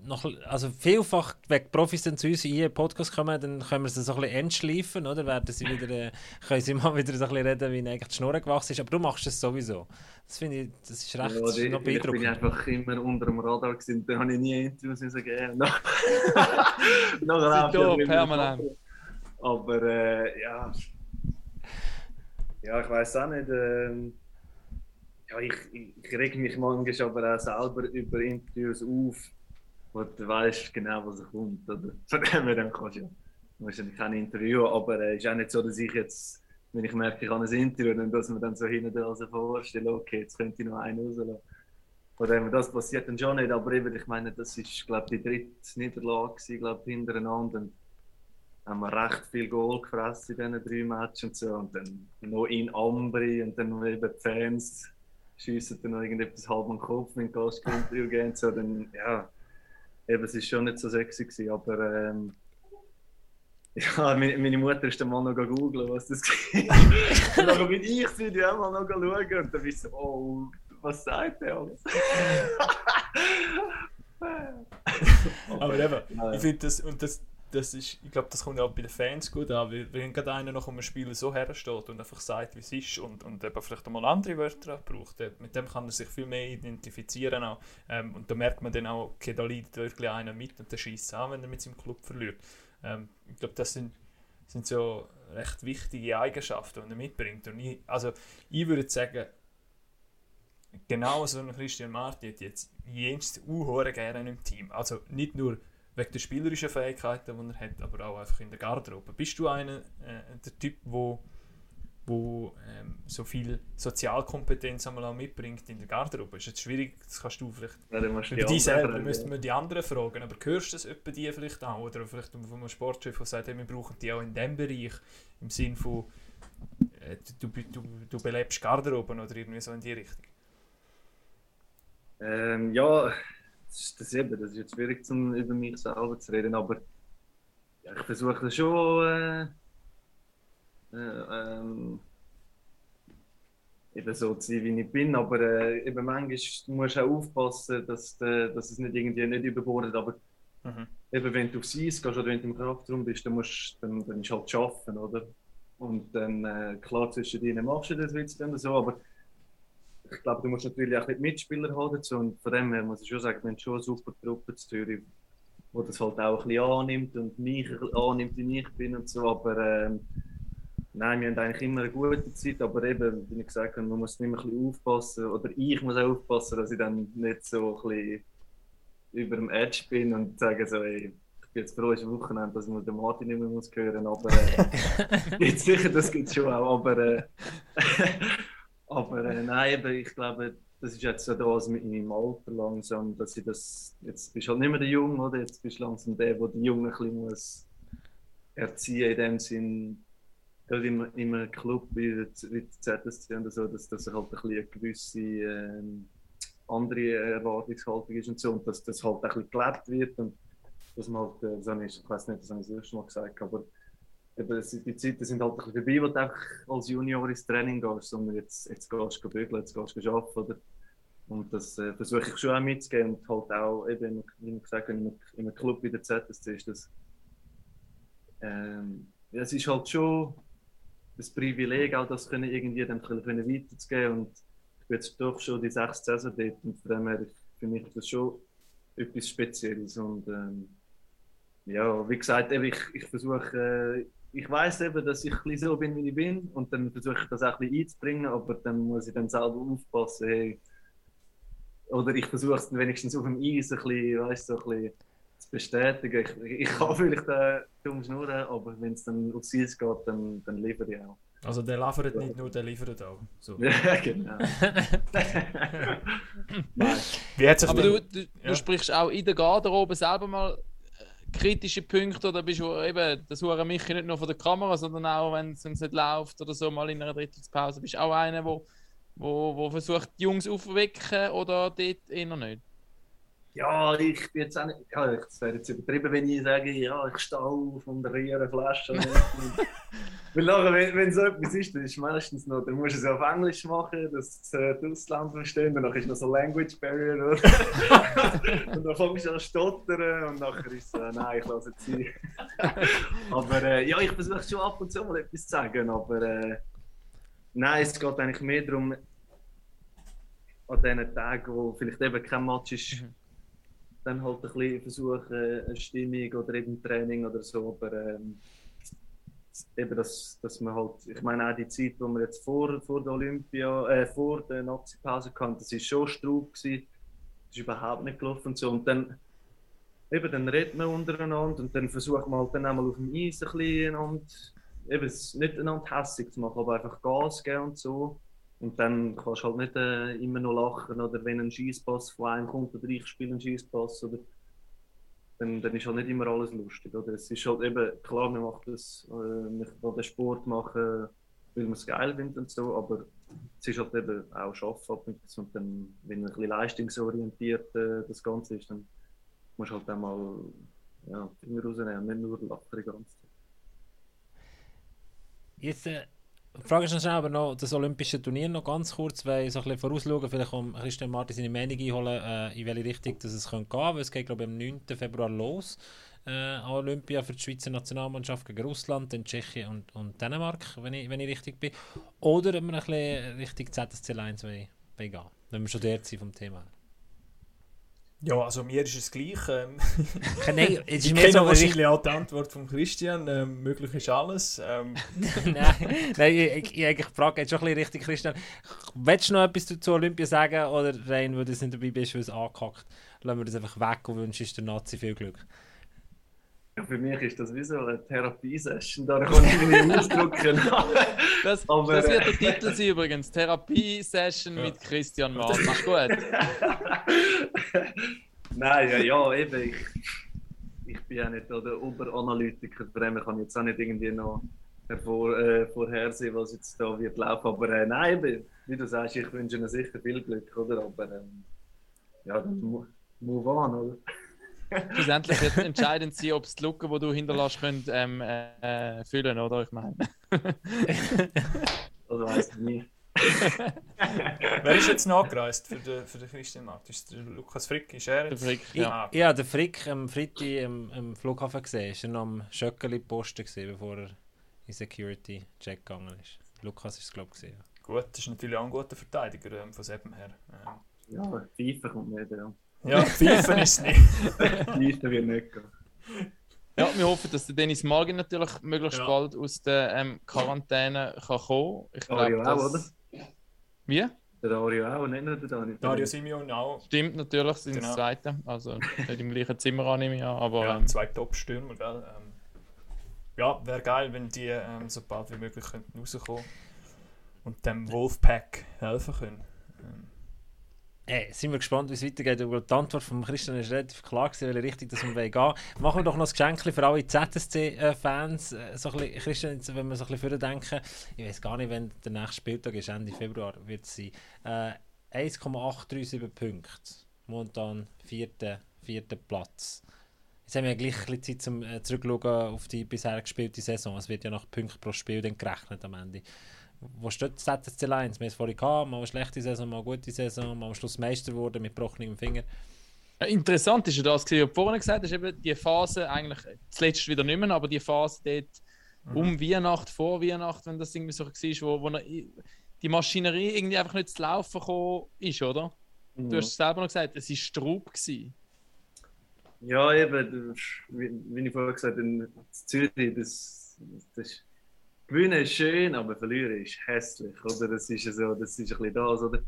noch also vielfach, wenn die Profis dann zu uns in den Podcast kommen, dann können wir sie so ein bisschen entschleifen, oder? Werden sie wieder, äh, können sie mal wieder so ein bisschen reden, wie ihnen eigentlich die Schnur gewachsen ist, aber du machst das sowieso. Das finde ich, das ist recht, Ja, das ist noch ich bin beeindruckend. einfach immer unter dem Radar gewesen. Da habe ich nie Interviews müssen geben. Nach- Nachher Sie auch da, wieder permanent. Aber äh, ja. Ja, ich weiß auch nicht. ähm, ja, ich, ich, ich reg mich manchmal aber auch selber über Interviews auf, wo du weißt genau, was kommt. Oder? Von dem her dann kannst du ja. Du musst ja kein Interview, aber es äh, ist auch nicht so, dass ich jetzt, wenn ich merke, ich habe ein Interview, dann, dass man dann so hinten also vorstellen, okay, jetzt könnte ich noch einen rauslassen. Von dem her, das passiert dann schon nicht, aber eben, ich meine, das ist, glaube die dritte Niederlage glaube hintereinander. Und haben wir recht viel Goal gefressen in diesen drei Matches und so. Und dann noch in Ambri und dann eben die Fans schiessen dann noch irgendetwas halb am Kopf, wenn Gastinterview gehen. und So, dann, ja, eben, es ist schon nicht so sexy gewesen, aber ähm, ja, meine, meine Mutter ist dann mal noch googeln, was das ist. und dann bin ich das Video auch mal noch schauen und dann bist du so, oh, was sagt der alles? Aber eben, ich finde das, und das, das ist, ich glaube, das kommt auch bei den Fans gut an, weil wenn gerade einer nach einem Spiel so hersteht und einfach sagt, wie es ist und, und eben vielleicht einmal andere Wörter auch braucht, mit dem kann er sich viel mehr identifizieren auch. Ähm, und da merkt man dann auch, okay, da leidet wirklich einer mit und der schießt an, wenn er mit seinem Club verliert. Ähm, ich glaube, das sind, sind so recht wichtige Eigenschaften, die er mitbringt. Und ich, also, ich würde sagen, genau so ein Christian Marti hat jetzt jenst unhören gerne im Team. Also nicht nur wegen der spielerischen Fähigkeiten, die er hat, aber auch einfach in der Garderobe. Bist du einer, äh, der Typ, wo, wo ähm, so viel Sozialkompetenz einmal auch mitbringt in der Garderobe? Ist jetzt schwierig, das kannst du vielleicht Ja, über die die selber anderen müssten wir die anderen fragen, aber hörst du das etwa die vielleicht auch? Oder vielleicht von einem Sportchef, der sagt, hey, wir brauchen die auch in diesem Bereich, im Sinn von, äh, du, du, du, du belebst Garderoben oder irgendwie so in die Richtung? Ähm, ja, das ist, das, eben, das ist jetzt schwierig, zum über mich selber zu reden, aber ja, ich versuche schon äh, äh, ähm, eben so zu sein, wie ich bin, aber äh, eben manchmal musst du auch aufpassen, dass, äh, dass es nicht irgendwie nicht überbordet, aber Mhm. eben wenn du aufs Eis gehst oder wenn du im Kraftraum bist, dann, musst, dann, dann ist halt schaffen, oder? Und dann, äh, klar, zwischen denen machst du das Witz oder so, aber ich glaube, du musst natürlich auch bisschen Mitspieler haben dazu. Und von dem her muss ich schon sagen, wir haben schon eine super Truppe zu Zürich, die das halt auch ein bisschen annimmt und mich annimmt, wie ich bin und so. Aber ähm, nein, wir haben eigentlich immer eine gute Zeit. Aber eben, wie ich gesagt habe, man muss immer ein bisschen aufpassen. Oder ich muss auch aufpassen, dass ich dann nicht so ein bisschen über dem Edge bin und sage so, ey, ich bin jetzt froh, ist Wochenende, dass ich den Martin nicht mehr muss hören muss. Aber äh, jetzt sicher, das gibt es schon auch. Aber, äh, aber äh, nein, eben, ich glaube, das ist jetzt so das mit meinem Alter langsam, dass ich das, jetzt bist du halt nicht mehr der Junge, oder? Jetzt bist du langsam der, der die Jungen ein bisschen muss erziehen in dem Sinn, gerade in einem Club wie wie der ZSC oder so, dass das halt ein bisschen eine gewisse ähm, andere Erwartungshaltung ist und so und dass das halt ein bisschen gelebt wird und dass man halt, äh, das habe ich, ich weiß nicht, das habe ich das erste Mal gesagt, aber die Zeiten sind halt ein bisschen vorbei, wo du einfach als Junior ins Training gehst, sondern jetzt, jetzt gehst du bügeln, jetzt gehst du arbeiten, oder? Und das äh, versuche ich schon auch mitzugeben und halt auch, eben, wie gesagt in einem, in einem Club wie der ZSC ist das, ähm, ja, es ist halt schon das Privileg, auch das können irgendwie dann können weiterzugeben und ich bin jetzt doch schon die sechs Saison dort und von dem her, für mich das schon etwas Spezielles und ähm, ja, wie gesagt, eben, ich, ich versuche, äh, ich weiß eben, dass ich ein so bin, wie ich bin und dann versuche ich das auch ein bisschen einzubringen, aber dann muss ich dann selber aufpassen, hey, oder ich versuche es wenigstens auf dem Eis ein bisschen, weißt, so ein bisschen zu bestätigen. Ich, ich kann vielleicht äh, dumm schnurren, aber wenn es dann aufs Eis geht, dann, dann liefere ich auch. Also der liefert nicht nur, der liefert auch. So. Ja, genau. Wie hat sich Aber du, du, Ja. du sprichst auch in der Garderobe selber mal kritische Punkte oder bist du eben, das hören mich nicht nur von der Kamera, sondern auch, wenn es nicht läuft oder so, mal in einer Drittelspause. Bist du auch einer, wo, wo, wo versucht, die Jungs aufzuwecken oder dort eher nicht? Ja, ich bin jetzt auch nicht, ja, es wäre jetzt übertrieben, wenn ich sage, ja, ich stehe auf und rühre eine Flasche. Weil nachher, wenn, wenn so etwas ist, dann ist meistens noch, dann musst du es auf Englisch machen, dass äh, die Ausländer verstehen, danach ist noch so Language Barrier. Und dann fängst du an zu stottern und nachher ist es, äh, nein, ich lasse es sein. aber äh, ja, ich versuche schon ab und zu mal etwas zu sagen, aber äh, nein, es geht eigentlich mehr darum, an diesen Tagen, wo vielleicht eben kein Match ist, dann halt ein bisschen versuchen, eine Stimmung oder eben Training oder so, aber ähm, eben, dass, dass man halt, ich meine auch die Zeit, wo wir jetzt vor, vor der Olympia, äh, vor der Nazi-Pause hatten, das war schon Straub gewesen, das ist überhaupt nicht gelaufen und so und dann eben, dann redet man untereinander und dann versucht man halt dann einmal auf dem Eis ein bisschen einander, eben, nicht einander hässig zu machen, aber einfach Gas geben und so. Und dann kannst du halt nicht äh, immer noch lachen oder wenn ein Schießpass von einem kommt oder ich spiele einen Schießpass oder dann, dann ist halt nicht immer alles lustig. Oder? Es ist halt eben, klar, man macht das, äh, man den Sport machen, weil man es geil findet und so, aber es ist halt eben auch Schaffen und dann, wenn man ein bisschen leistungsorientiert äh, das Ganze ist, dann musst du halt auch mal ja, Finger rausnehmen nicht nur lachen die ganze Zeit. Jetzt äh, die Frage ist schnell, aber noch das olympische Turnier noch ganz kurz, weil so ein bisschen vorausschauen, vielleicht um Christian Martin seine Meinung einholen, äh, in welche Richtung dass es könnte gehen weil es geht glaube ich am 9. Februar los. äh, an Olympia für die Schweizer Nationalmannschaft gegen Russland, dann Tschechien und, und Dänemark, wenn ich, wenn ich richtig bin. Oder ob wir ein bisschen Richtung ZSC 1 gehen, wenn wir schon der sind vom Thema. Ja, also mir ist es gleich. Ähm, Nein, es ich kenne so wahrscheinlich auch die Antwort von Christian. Ähm, möglich ist alles. Ähm, nein, nein, ich, ich, ich frage jetzt schon ein bisschen richtig, Christian. Willst du noch etwas zu Olympia sagen oder rein, weil du nicht dabei bist, weil es angehackt? Lassen wir das einfach weg und wünschst der Nazi viel Glück. Ja, für mich ist das wie so eine Therapiesession, da kann ich mich nicht ausdrücken. Das, Aber, das wird äh, der Titel sein übrigens. Therapie-Session mit Christian Mann. Ist gut. Nein, ja, ja eben. Ich, ich bin ja nicht der Oberanalytiker, von dem kann ich jetzt auch nicht irgendwie noch hervor, äh, vorhersehen, was jetzt da wird laufen. Aber äh, nein, eben, wie du sagst, ich wünsche ihnen sicher viel Glück, oder? Aber ähm, ja, move on, oder? Schlussendlich wird entscheidend sein, ob es die Lücke, die du hinterlässt, könnt, ähm, äh, füllen, oder? Ich meine. Also weiß ich nicht. wer ist jetzt nachgereist für den, für den Christian Markt? Ist der Lukas Frick? Ist er Der jetzt? Frick, Ich, ja. ja, der Frick am Freitag am, am Flughafen gesehen. Ist er noch am Schöckeli posten gesehen, bevor er in Security Check gegangen ist. Lukas ist es glaube ich gesehen. Gut, das ist natürlich auch ein guter Verteidiger ähm, von Seppen her. Ähm, Ja, FIFA kommt nicht, ja. Ja, pfeifen ist nicht. FIFA wird nicht gehen. ja, wir hoffen, dass der Dennis Margin natürlich möglichst Ja. bald aus der ähm, Quarantäne kann kommen Ich Dario glaube, auch, das... Wie? Der Dario auch, nicht nur der Dani. Dario Simeon auch. Stimmt natürlich, sind Genau. das Zweite. Also nicht im gleichen Zimmer annehme ich an, aber Ja, ähm, zwei Top-Stürmer, gell? Ähm, ja, wäre geil, wenn die ähm, so bald wie möglich könnten rauskommen und dem Wolfpack helfen können. Ähm, Hey, sind wir gespannt, wie es weitergeht. Die Antwort von Christian ist relativ klar gewesen, welche Richtung das wir gehen wollen. Machen wir doch noch ein Geschenk für alle ZSC-Fans. Äh, so Christian, wenn wir so ein bisschen denken, ich weiß gar nicht, wenn der nächste Spieltag ist, Ende Februar wird es sein. Äh, 1,837 Punkte. Momentan vierter, vierter Platz. Jetzt haben wir ja gleich ein bisschen Zeit zum äh, Zurückschauen auf die bisher gespielte Saison. Es wird ja nach Punkten pro Spiel dann gerechnet am Ende. Wo steht das ZSC Lions? Wir haben es vorhin gehabt, mal eine schlechte Saison, mal eine gute Saison, mal am Schluss Meister geworden mit gebrochenem Finger. Ja, Interessant ist ja das, was du vorhin gesagt hast, eben die Phase, eigentlich zuletzt wieder nicht mehr, aber die Phase dort um Weihnacht, vor Weihnacht, wenn das irgendwie so war, wo, wo die Maschinerie irgendwie einfach nicht zu laufen gekommen ist, oder? Du hast es selber noch gesagt, es war Straub. Gewesen. Ja, eben, wie, wie ich vorher gesagt habe, in Zürich, das, das ist, Gewinnen ist schön, aber verlieren ist hässlich, oder? Das ist so, das ist ein bisschen das, oder?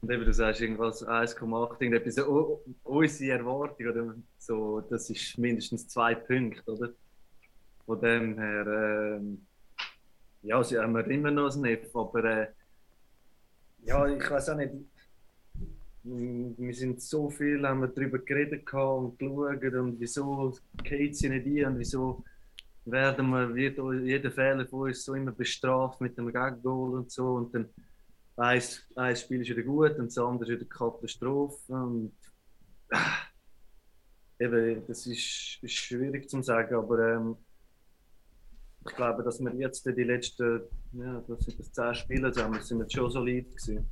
Und eben, du sagst irgendwas 1,8, irgendetwas, u- unsere Erwartung, oder? So, das ist mindestens zwei Punkte, oder? Von dem her, ähm, ja, sie haben wir immer noch Neff, aber äh, ja, ich weiß auch nicht, wir sind so viel, haben wir darüber geredet und geschaut und wieso geht sie nicht ein und wieso werden wir, wird jeder Fehler von uns so immer bestraft mit dem Gag-Goal und so und dann ein, ein Spiel ist wieder gut und das andere ist wieder Katastrophe und ah, eben, das ist, ist schwierig zu sagen, aber ähm, ich glaube, dass wir jetzt die letzten, ja, das sind das zehn Spiele zusammen, sind wir schon solid gewesen.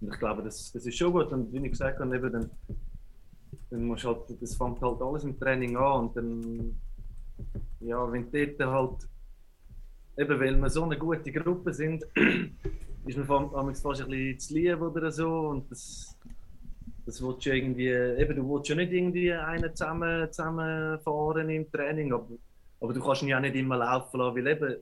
Und ich glaube, das, das ist schon gut. Und wie ich gesagt habe, eben dann, dann musst halt, das fängt halt alles im Training an. Und dann, ja, wenn dort halt, eben weil wir so eine gute Gruppe sind, ist man fast fast ein bisschen zu lieb oder so. Und das, das willst du irgendwie, eben, du willst ja nicht irgendwie einen zusammen, zusammenfahren im Training, aber, aber du kannst ihn ja nicht immer laufen lassen, weil eben,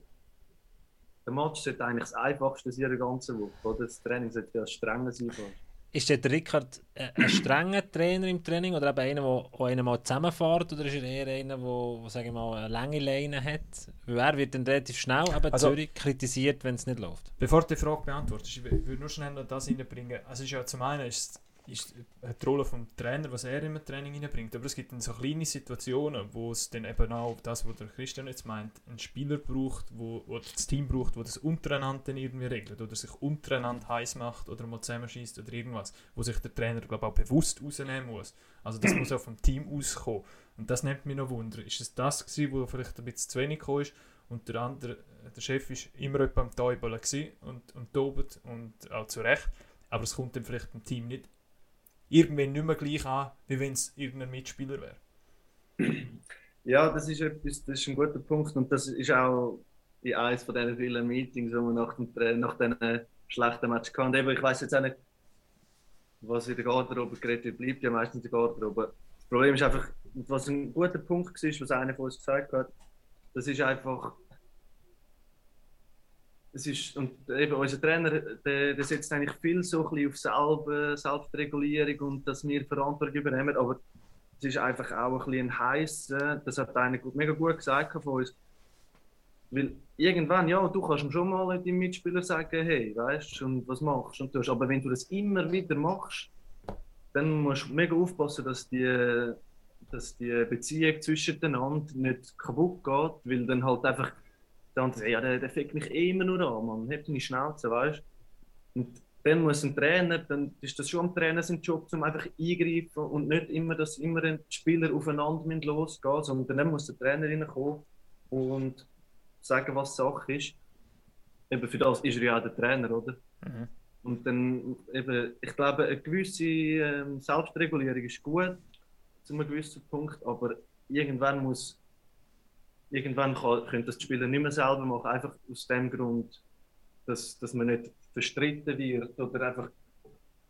der Match sollte eigentlich das Einfachste sein in der ganzen Woche. Oder? Das Training sollte ja strenger sein. fast. Ist der Rickard äh, ein strenger Trainer im Training oder eben einer, der einen mal zusammenfährt oder ist er eher einer, der, sagen wir mal, eine lange Leine hat? Weil er wird dann relativ schnell eben Also- Zürich kritisiert, wenn es nicht läuft. Bevor du die Frage beantwortest, ich will nur schnell noch das reinbringen. Also ist ja zum einen ist, ist die Rolle vom Trainer, was er im Training reinbringt, aber es gibt dann so kleine Situationen, wo es dann eben auch das, was der Christian jetzt meint, einen Spieler braucht, wo, oder das Team braucht, wo das untereinander irgendwie regelt oder sich untereinander heiß macht oder mal zusammenschießt oder irgendwas, wo sich der Trainer glaube auch bewusst rausnehmen muss. Also das muss auch vom Team auskommen. Und das nimmt mich noch Wunder. Ist es das gewesen, wo vielleicht ein bisschen zu wenig ist und der andere, der Chef ist immer etwa am Täubeln und, und tobet und auch zu Recht, aber es kommt dann vielleicht dem Team nicht irgendwann nicht mehr gleich an, wie wenn es irgendein Mitspieler wäre. Ja, das ist, etwas, das ist ein guter Punkt und das ist auch in eines von diesen vielen Meetings, die wir nach, dem, nach schlechten Match hatten. Eben, ich weiß jetzt auch nicht, was in der Garderobe geredet wird, bleibt ja meistens in der Garderobe. Das Problem ist einfach, was ein guter Punkt war, was einer von uns gesagt hat, das ist einfach. Es ist, und eben unser Trainer, der, der setzt eigentlich viel so ein auf Selb, Selbstregulierung und dass wir Verantwortung übernehmen, aber es ist einfach auch ein bisschen ein heiß, äh, das hat einer mega gut gesagt von uns. Weil irgendwann, ja, du kannst schon mal deinem Mitspieler sagen, hey, weißt du, was machst du und tust. Aber wenn du das immer wieder machst, dann musst du mega aufpassen, dass die, dass die Beziehung zwischen den anderen nicht kaputt geht, weil dann halt einfach der andere sagt, ja, der, der fickt mich eh immer nur an, man, hebt deine Schnauze, weißt du. Und dann muss ein Trainer, dann ist das schon am Trainer sein Job, um einfach eingreifen und nicht immer, dass immer die Spieler aufeinander losgehen sondern dann muss der Trainer reinkommen und sagen, was Sache ist. Eben für das ist er ja auch der Trainer, oder? Und dann eben, ich glaube, eine gewisse ähm, Selbstregulierung ist gut, zu einem gewissen Punkt, aber irgendwann muss, irgendwann kann, können das die Spieler nicht mehr selber machen, einfach aus dem Grund, dass, dass man nicht verstritten wird oder einfach,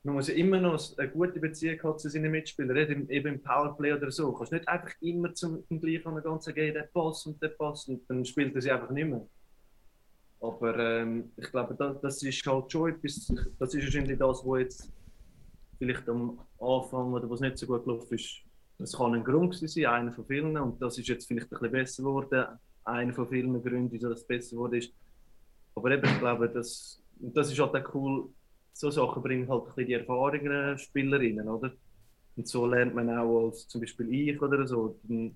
man muss ja immer noch eine gute Beziehung haben zu seinen Mitspielern, eben im Powerplay oder so. Du kannst nicht einfach immer zum, zum gleichen an ganzen gehen, der Pass und der Pass und dann spielt er sie einfach nicht mehr. Aber ähm, ich glaube, das, das ist halt schon etwas, das ist wahrscheinlich das, wo jetzt vielleicht am Anfang oder was nicht so gut gelaufen ist, das kann ein Grund sein, einer von vielen und das ist jetzt vielleicht ein bisschen besser geworden, einer von vielen Gründen, wieso das besser geworden ist. Aber eben, ich glaube, das, und das ist halt auch cool, so Sachen bringen halt ein bisschen die erfahrenen Spielerinnen, oder? Und so lernt man auch als zum Beispiel ich oder so, in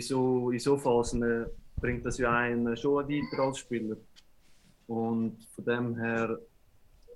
so, in so Phasen äh, bringt das ja einen schon weiter als Spieler. Und von dem her,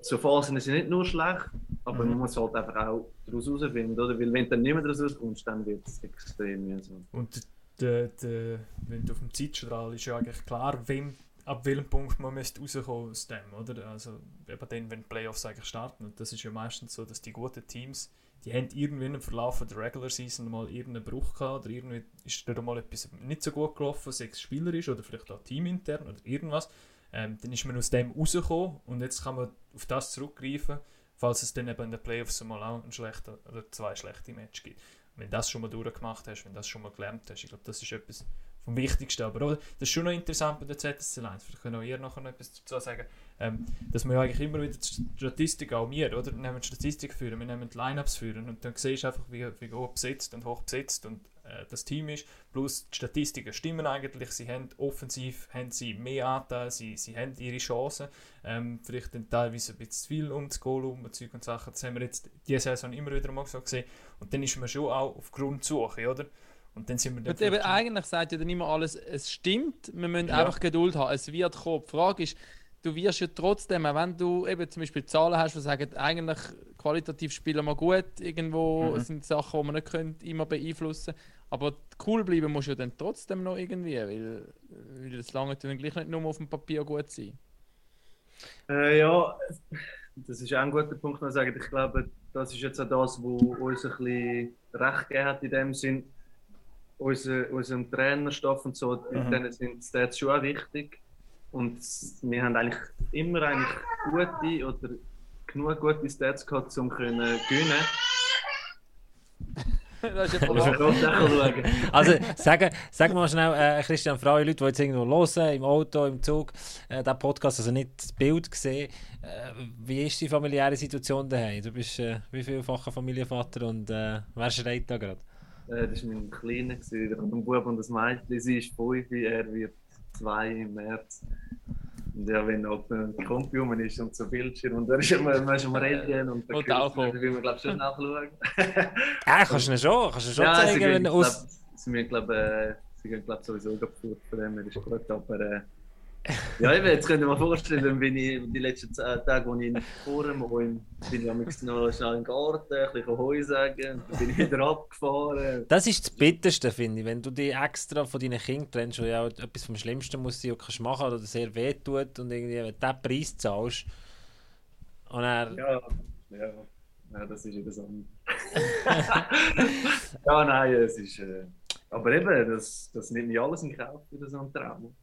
so Phasen sind nicht nur schlecht, aber man muss halt einfach auch daraus herausfinden, oder? Weil wenn du dann nicht mehr daraus rauskommst, dann wird es extrem mühsam. Und der, der, wenn du auf dem Zeitstrahl ist ja eigentlich klar, wem, ab welchem Punkt man müsste rauskommen aus dem, oder? Also eben dann, wenn die Playoffs eigentlich starten. Und das ist ja meistens so, dass die guten Teams, die haben irgendwie im Verlauf der Regular Season mal irgendeinen Bruch gehabt oder irgendwie ist da mal etwas nicht so gut gelaufen, sei es spielerisch oder vielleicht auch teamintern oder irgendwas. Ähm, dann ist man aus dem rausgekommen und jetzt kann man auf das zurückgreifen, falls es dann eben in den Playoffs mal auch ein schlechter oder zwei schlechte Matches gibt. Wenn du das schon mal durchgemacht hast, wenn du das schon mal gelernt hast, ich glaube, das ist etwas vom Wichtigsten. Aber oder, das ist schon noch interessant bei der ZSC 1, vielleicht können auch ihr nachher noch etwas dazu sagen, ähm, dass wir ja eigentlich immer wieder die Statistik, auch wir, oder? Wir nehmen die Statistik führen, wir nehmen die Lineups führen und dann siehst du einfach, wie, wie hoch besetzt und hoch besetzt und äh, das Team ist. Plus die Statistiken stimmen eigentlich, sie haben offensiv haben sie mehr Anteil, sie, sie haben ihre Chancen. Ähm, vielleicht dann teilweise ein bisschen zu viel um das Goal um Zeug und Sachen. Das haben wir jetzt diese Saison immer wieder mal so gesehen. Und dann ist man schon auch auf Grundsuche, oder? Und dann sind wir dann eben, eigentlich sagt ja dann immer alles, es stimmt, wir müssen Ja. einfach Geduld haben, es wird kommen. Die Frage ist, du wirst ja trotzdem, wenn du eben zum Beispiel Zahlen hast, die sagen, eigentlich qualitativ spielen wir gut, irgendwo Mhm. sind Sachen, die man nicht können, immer beeinflussen aber cool bleiben musst du ja dann trotzdem noch irgendwie, weil, weil es lange dann gleich nicht nur auf dem Papier gut sein. Äh, ja, das ist auch ein guter Punkt, was ich sagen. Ich glaube, das ist jetzt auch das, was uns ein bisschen recht gegeben hat in dem Sinn. Unser, unserem Trainerstoff und so, Mhm. denen sind die Stats schon auch wichtig. Und wir haben eigentlich immer eigentlich gute oder genug gute Stats gehabt, um können gewinnen. Das ist schauen. Also, sagen, sagen wir mal schnell, äh, Christian, für alle Leute, die jetzt irgendwo hören, im Auto, im Zug, äh, den Podcast, also nicht das Bild gesehen, äh, wie ist die familiäre Situation daheim? Du bist äh, wie vielfacher Familienvater und äh, wer schreit da gerade? Äh, das war mein Kleiner, der hat einen Bub und ein Mädchen. Sie ist fünf, er wird zwei im März. Und ja, wenn auch ein Kompi rum ist und so Bildschirm und er ist immer, man ist am Reden und Und auch dann will man glaube schon nachschauen. Äh, kannst du ihn schon, kannst du schon sie, zeigen, gehen, wenn du glaub, aus... sie müssen glaube äh, sie gehen glaub sowieso kaputt, von dem her ist gut, aber äh, ja, eben, jetzt könnt ihr mal vorstellen, bin ich die letzten zehn Tage, wo ich in Forum bin, bin ich am schnell im Garten, ein bisschen Heu sagen, dann bin ich wieder abgefahren. Das ist das Bitterste, finde ich, wenn du dich extra von deinen Kindern trennst, was ja auch etwas vom Schlimmsten muss sein, was du machen oder sehr weh tut und irgendwie, wenn du diesen Preis zahlst und er... Ja, ja, ja, das ist wieder so. ja, nein, es ist. Äh, Aber eben, das, das nimmt nicht alles in Kauf für so einen Traum.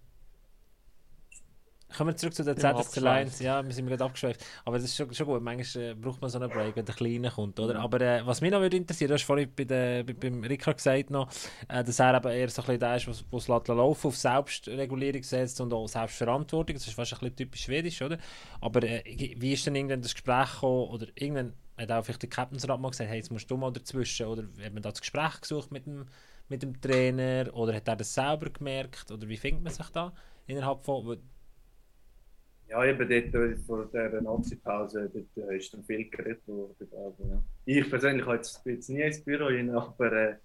Kommen wir zurück zu der wir ZSC Lions. Ja, wir sind gerade abgeschweift. Aber das ist schon, schon gut. Manchmal äh, braucht man so einen Break, wenn der Kleine kommt, oder? Aber äh, was mich noch würde interessieren, du hast vorhin bei der, bei, beim Ricard gesagt, noch, äh, dass er eben eher so ein bisschen der ist, lässt laufen, auf Selbstregulierung setzt und auch Selbstverantwortung. Das ist fast ein bisschen typisch schwedisch, oder? Aber äh, wie ist denn irgendwann das Gespräch gekommen? Oder irgendwann hat auch vielleicht der Captain's-Rat mal gesagt, hey, jetzt musst du mal dazwischen. Oder hat man da das Gespräch gesucht mit dem, mit dem Trainer? Oder hat er das selber gemerkt? Oder wie findet man sich da innerhalb von... Ja, eben dort äh, vor der Nazi-Pause dort, äh, ist dann viel geredet worden. Aber, ja. Ich persönlich habe jetzt, jetzt nie ins Büro rein, aber äh,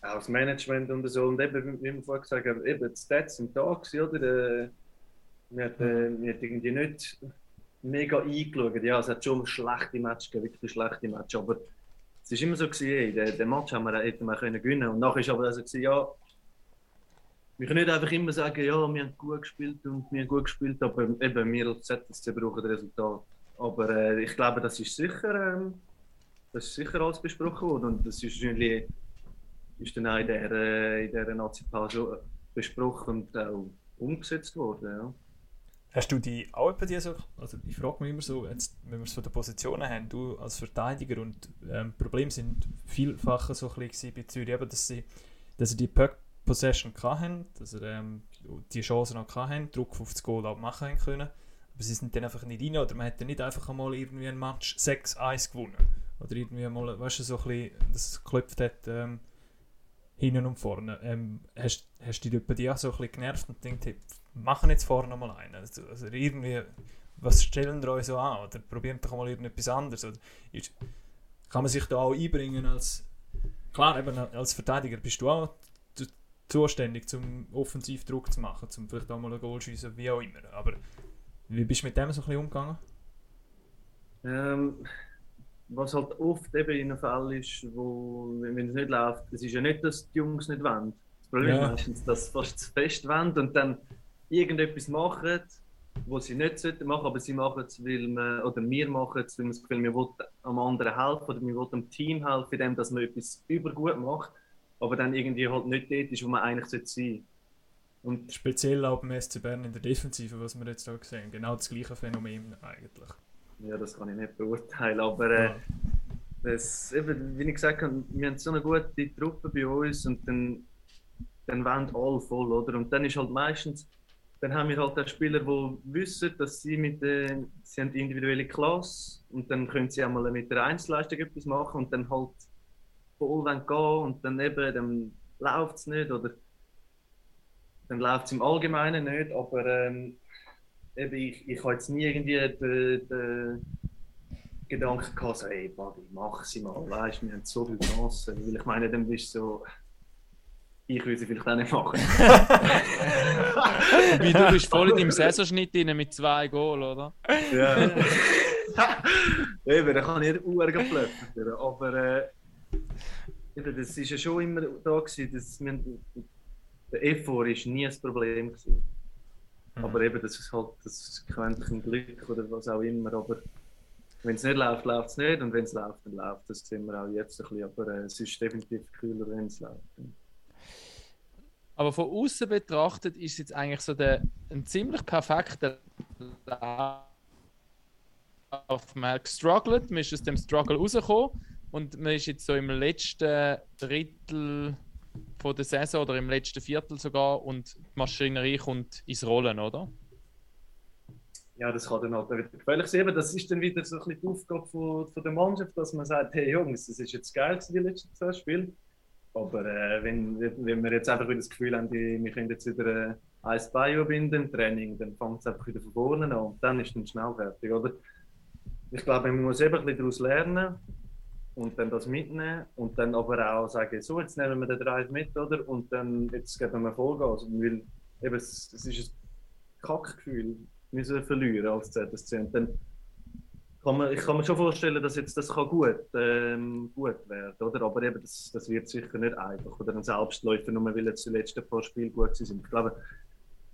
auch das Management und so. Und eben, wie wir vorhin gesagt haben, eben die Stats sind da gewesen, oder? Äh, wir hat, äh, wir hat irgendwie nicht mega eingeschaut. Ja, es hat schon schlechte Matches gegeben, wirklich schlechte Matches. Aber es war immer so, gewesen, ey, den, den Match haben wir, hätten wir können gewinnen Und nachher ist aber also, gewesen, ja, wir können nicht einfach immer sagen, ja, wir haben gut gespielt und wir haben gut gespielt, aber eben, wir als ZSC brauchen das Resultat. Aber äh, ich glaube, das ist sicher, ähm, das ist sicher alles besprochen worden und das ist wahrscheinlich ist dann auch in der, äh, in Nazi-Pause besprochen und auch umgesetzt worden. Ja. Hast du die auch bei dir so, also ich frage mich immer so, jetzt, wenn wir es von den Positionen haben, du als Verteidiger und ähm, Problem sind vielfach so ein bisschen bei Zürich, eben, dass sie, dass sie die Puck Possession hatten, dass sie ähm, die Chancen noch hatten, Druck auf das Goal auch machen können, aber sie sind dann einfach nicht rein oder man hätte nicht einfach einmal irgendwie ein Match 6-1 gewonnen oder irgendwie mal, weißt du, so ein bisschen, dass es geklopft hat, ähm, hinten und vorne. Ähm, hast, du dich bei dir auch so ein bisschen genervt und gedacht, hey, machen jetzt vorne noch mal einen? Also, also irgendwie, was stellen wir euch so an? Oder probieren doch mal irgendetwas anderes? Oder kann man sich da auch einbringen als, klar, eben als Verteidiger bist du auch zuständig, zum Offensivdruck zu machen, zum vielleicht auch mal ein Goal schiessen, wie auch immer. Aber wie bist du mit dem so ein bisschen umgegangen? Ähm, was halt oft eben in einem Fall ist, wo, wenn wenn es nicht läuft, es ist ja nicht, dass die Jungs nicht wollen. Das Problem Ja. ist meistens, dass sie fast zu fest wollen und dann irgendetwas machen, was sie nicht sollten machen, aber sie machen es, weil man, oder wir machen es, weil wir das Gefühl, wir wollen am anderen helfen oder wir wollen dem Team helfen, indem dass man etwas übergut macht, aber dann irgendwie halt nicht dort ist, wo man eigentlich sein sollte. Und Speziell auch beim SC Bern in der Defensive, was wir jetzt auch gesehen Genau das gleiche Phänomen eigentlich. ja, das kann ich nicht beurteilen, aber äh, Ja. Das, eben, wie ich gesagt habe, wir haben so eine gute Truppe bei uns und dann, dann wollen alle voll, oder? Und dann ist halt meistens, dann haben wir halt auch Spieler, die wissen, dass sie mit der, sie haben individuelle Klasse und dann können sie einmal mit der Einzelleistung etwas machen und dann halt voll wollen gehen und dann eben, dann läuft es nicht oder dann läuft es im Allgemeinen nicht, aber ähm, eben, ich, ich habe jetzt nie irgendwie den, den Gedanken gehabt, so, ey, Buddy, mach sie mal, weißt wir haben so viele Chancen. Weil ich meine, dann bist du so, ich will sie vielleicht auch nicht machen. Wie du bist voll in deinem Saisonschnitt drin mit zwei Goal, oder? ja. eben, dann kann ich nicht Uhr geplöppert aber äh, eben, das ist ja schon immer da gewesen, dass wir, der Effort ist nie ein Problem gewesen. Aber eben, das ist halt das quäntliche Glück oder was auch immer, aber wenn es nicht läuft, läuft es nicht und wenn es läuft, dann läuft es. Das sehen wir auch jetzt ein bisschen, aber äh, es ist definitiv kühler, wenn es läuft. Aber von außen betrachtet ist es jetzt eigentlich so der, ein ziemlich perfekter Lauf. Man hat gestruggelt, man ist aus dem Struggle rausgekommen und man ist jetzt so im letzten Drittel von der Saison oder im letzten Viertel sogar und die Maschinerie kommt ins Rollen, oder? Ja, das kann dann halt wieder gefährlich sein. Eben, Das ist dann wieder so ein bisschen die Aufgabe von, von der Mannschaft, dass man sagt, hey Jungs, das ist jetzt geil die letzten zwei Spiele. Aber äh, wenn, wenn wir jetzt einfach wieder das Gefühl haben, wir können jetzt wieder äh, ein Bio binden im Training, dann fängt es einfach wieder von vorne an und dann ist dann schnell fertig, oder? Ich glaube, man muss eben ein bisschen daraus lernen und dann das mitnehmen und dann aber auch sagen, so, jetzt nehmen wir den Drive mit, oder? Und dann, jetzt geben wir Vollgas. Weil eben, es, es ist ein Kackgefühl, müssen verlieren als ZSC. Und dann kann man, ich kann mir schon vorstellen, dass jetzt das kann gut, ähm, gut werden, oder? Aber eben, das, das wird sicher nicht einfach. Oder ein Selbstläufer, nur weil jetzt die letzten paar Spiele gut sind. Ich glaube,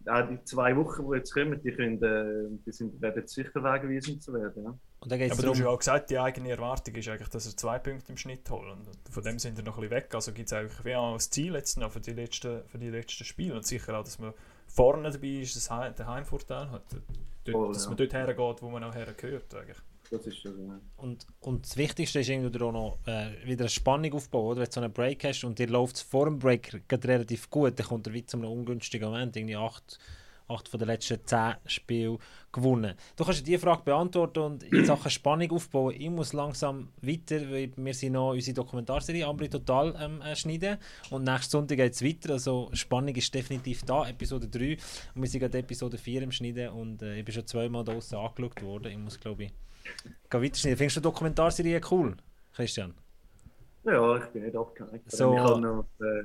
auch die zwei Wochen, die jetzt kommen, die, können, äh, die sind, werden sicher wegweisend zu werden. Ja. Und dann Aber du hast ja darum, auch gesagt, die eigene Erwartung ist eigentlich, dass er zwei Punkte im Schnitt holt. Und von dem sind wir noch ein bisschen weg. Also gibt es eigentlich wie auch das Ziel jetzt noch für die letzten, für die letzten Spiele. Und sicher auch, dass man vorne dabei ist, das Heim, den Heimvorteil hat. Dort, Voll, dass ja. man dort hergeht, wo man auch hergehört. Eigentlich. Das ist schon so. und, und das Wichtigste ist irgendwie auch noch äh, wieder eine Spannung aufbauen, oder? Wenn du so einen Break hast und dir läuft es vor dem Break relativ gut, dann kommt er wieder zu einem ungünstigen Moment, irgendwie acht, acht von den letzten zehn Spielen gewonnen. Du kannst diese Frage beantworten und in Sachen Spannung aufbauen. Ich muss langsam weiter, weil wir sind noch unsere Dokumentarserie Ambri Total ähm, äh, schneiden und nächsten Sonntag geht es weiter, also Spannung ist definitiv da, Episode 3 und wir sind gerade Episode 4 im Schneiden und äh, ich bin schon zweimal draussen angeschaut worden. Ich muss glaube ich gehen weiterschneiden. Findest du die Dokumentarserie cool, Christian? Ja, ich bin nicht abgeneigt. So- Ich habe noch, äh,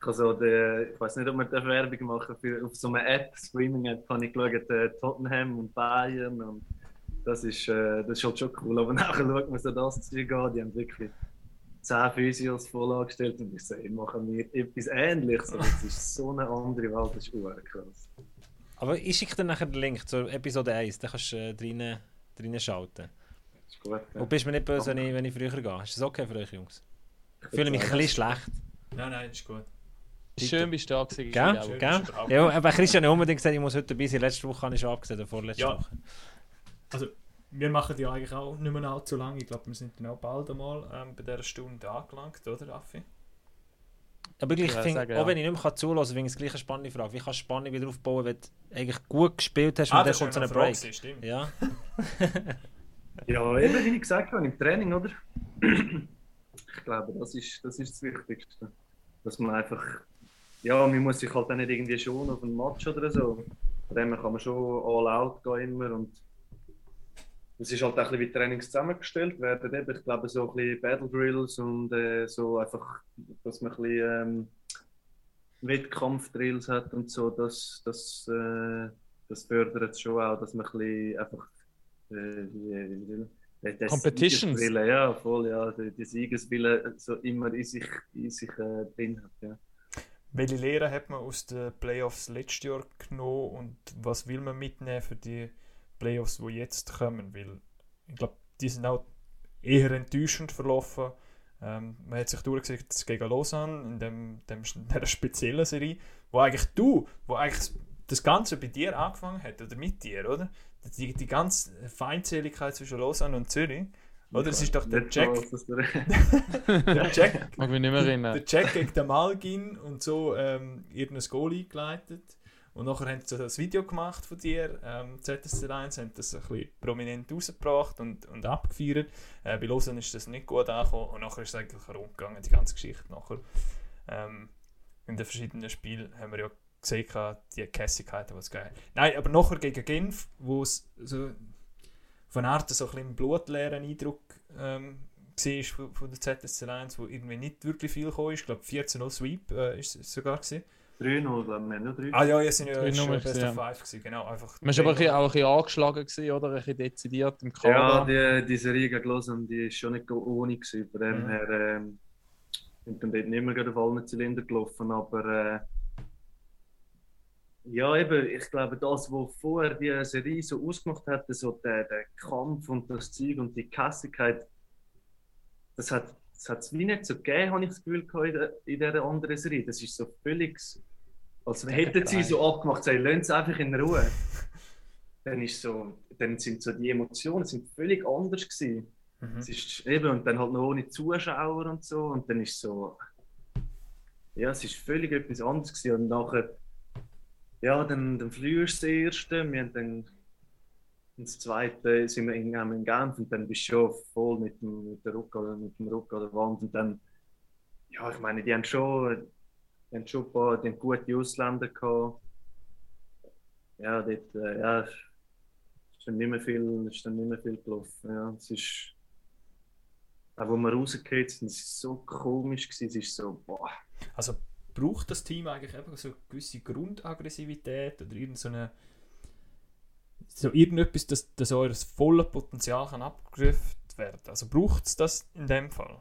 ich so die, ich weiß nicht, ob man da Werbung machen für auf so einer App, Streaming-App, habe ich geschaut, äh, Tottenham und Bayern und das ist, äh, das ist halt schon cool. Aber nachher schaut man so das Zeug an, die haben wirklich 10 Physios voll angestellt und ich sage, ich mache mir etwas Ähnliches, aber es ist so eine andere Welt, das ist uhr krass. Aber ich schicke dir nachher den Link zur Episode 1, da kannst du äh, drinnen, drinnen schalten. Das ist gut. Ja. Und bist mir nicht böse, wenn ich, wenn ich früher gehe. Ist das okay für euch, Jungs? Ich fühle mich ein bisschen schlecht. Nein, nein, ist gut. Schön bist du da gewesen. Gell? Schön, Gell? du Ja, aber Christian hat unbedingt gesagt, ich muss heute dabei sein. Letzte Woche habe ich schon abgesehen, vorletzte Ja. Woche. Also, wir machen ja eigentlich auch nicht mehr allzu lange. Ich glaube, wir sind dann auch bald einmal ähm, bei dieser Stunde angelangt, oder, Raffi? Aber ich Ja, finde, sagen, auch wenn ich nicht mehr zulassen kann, finde ich es gleich eine spannende Frage. Wie kannst du Spannung wieder aufbauen, wenn du eigentlich gut gespielt hast und dann Ah, kommt so ein eine Frage, Break? gewesen, stimmt. Ja, Ja, eben wie ich gesagt habe, im Training, oder? Ich glaube, das ist das, ist das Wichtigste. Dass man einfach, ja, man muss sich halt auch nicht irgendwie schon auf einen Match oder so. Von dem kann man schon all out gehen immer und es ist halt auch ein bisschen wie Trainings zusammengestellt werden. Eben, ich glaube, so ein bisschen Battle Drills und äh, so einfach, dass man ein bisschen ähm, Wettkampfdrills hat und so, das, das, äh, das fördert es schon auch, dass man ein bisschen einfach äh, wie, wie, wie, äh, der Competitions. Siegeswille, Ja, voll, ja. Die, die Siegeswille so immer in sich, in sich äh, drin hat. Ja. Welche Lehre hat man aus den Playoffs letztes Jahr genommen und was will man mitnehmen für die Playoffs, die jetzt kommen? Weil ich glaube, die sind auch eher enttäuschend verlaufen. Ähm, man hat sich durchgesetzt gegen Lausanne in dem, dem, dieser speziellen Serie, wo eigentlich du, wo eigentlich das Ganze bei dir angefangen hat, oder mit dir, oder? Die, die ganze Feindseligkeit zwischen Lausanne und Zürich, oder? Es ist doch der Jack, der Jack Mag mich nicht mehr erinnern. der Jack gegen den Malgin und so ähm, irgendein Goal eingeleitet. Und nachher haben sie das Video gemacht von dir, ähm, ZSC1, haben das ein bisschen prominent rausgebracht und, und abgefeiert. Äh, bei Lausanne ist das nicht gut angekommen und nachher ist es eigentlich rumgegangen, die ganze Geschichte nachher. Ähm, in den verschiedenen Spielen haben wir ja gesehen, die Kässigkeiten, was geil. Nein, aber nachher gegen Genf, wo es so von Art so ein blutleeren Eindruck ähm, war von, von der ZSC1, wo irgendwie nicht wirklich viel gekommen ist. Ich glaube 14-0 Sweep äh, ist es sogar gewesen. 3-0, glaube ich, wir haben nur 3 Ah ja, ja, sind ja 3-0 schon Best ja. of Five gewesen, genau. Einfach Man war aber auch ein bisschen angeschlagen, gewesen, oder? Ein bisschen dezidiert im Ja, Kader. die, die Serie gegen Lausanne, die ist schon nicht ohne gewesen. Von dem Mhm. her ähm, sind dann dort nicht mehr gerade auf allen Zylinder gelaufen, aber äh, ja, eben, ich glaube, das, was vorher die Serie so ausgemacht hat, so der, der Kampf und das Zeug und die Kässigkeit, das hat das hat es wie nicht so gegeben, habe ich das Gefühl gehabt in, der, in dieser anderen Serie. Das ist so völlig, als hätten sie so abgemacht, sie lassen es einfach in Ruhe. Dann, ist so, dann sind so die Emotionen sind völlig anders gewesen. Mhm. Es ist eben, und dann halt noch ohne Zuschauer und so. Und dann ist so. Ja, es ist völlig etwas anderes gewesen. Und nachher. Ja, dann, dann verlierst du das erste. Wir haben dann. Und das zweite sind wir in, in Genf und dann bist du schon voll mit dem, mit der Rücken, mit dem Rücken an der Wand. Und dann. Ja, ich meine, die haben schon. Die haben schon ein paar die haben gute Ausländer gehabt. Ja, dort. Äh, ja, ist dann nicht mehr viel, ist dann nicht mehr viel gelaufen. Ja, es ist. Auch wo wir rausgekommen sind, es ist so komisch gewesen. Es ist so, boah. Also braucht das Team eigentlich eben so eine gewisse Grundaggressivität oder irgend so so irgendetwas, dass, dass euer volles Potenzial kann abgegriffen werden? Also braucht es das in dem Fall?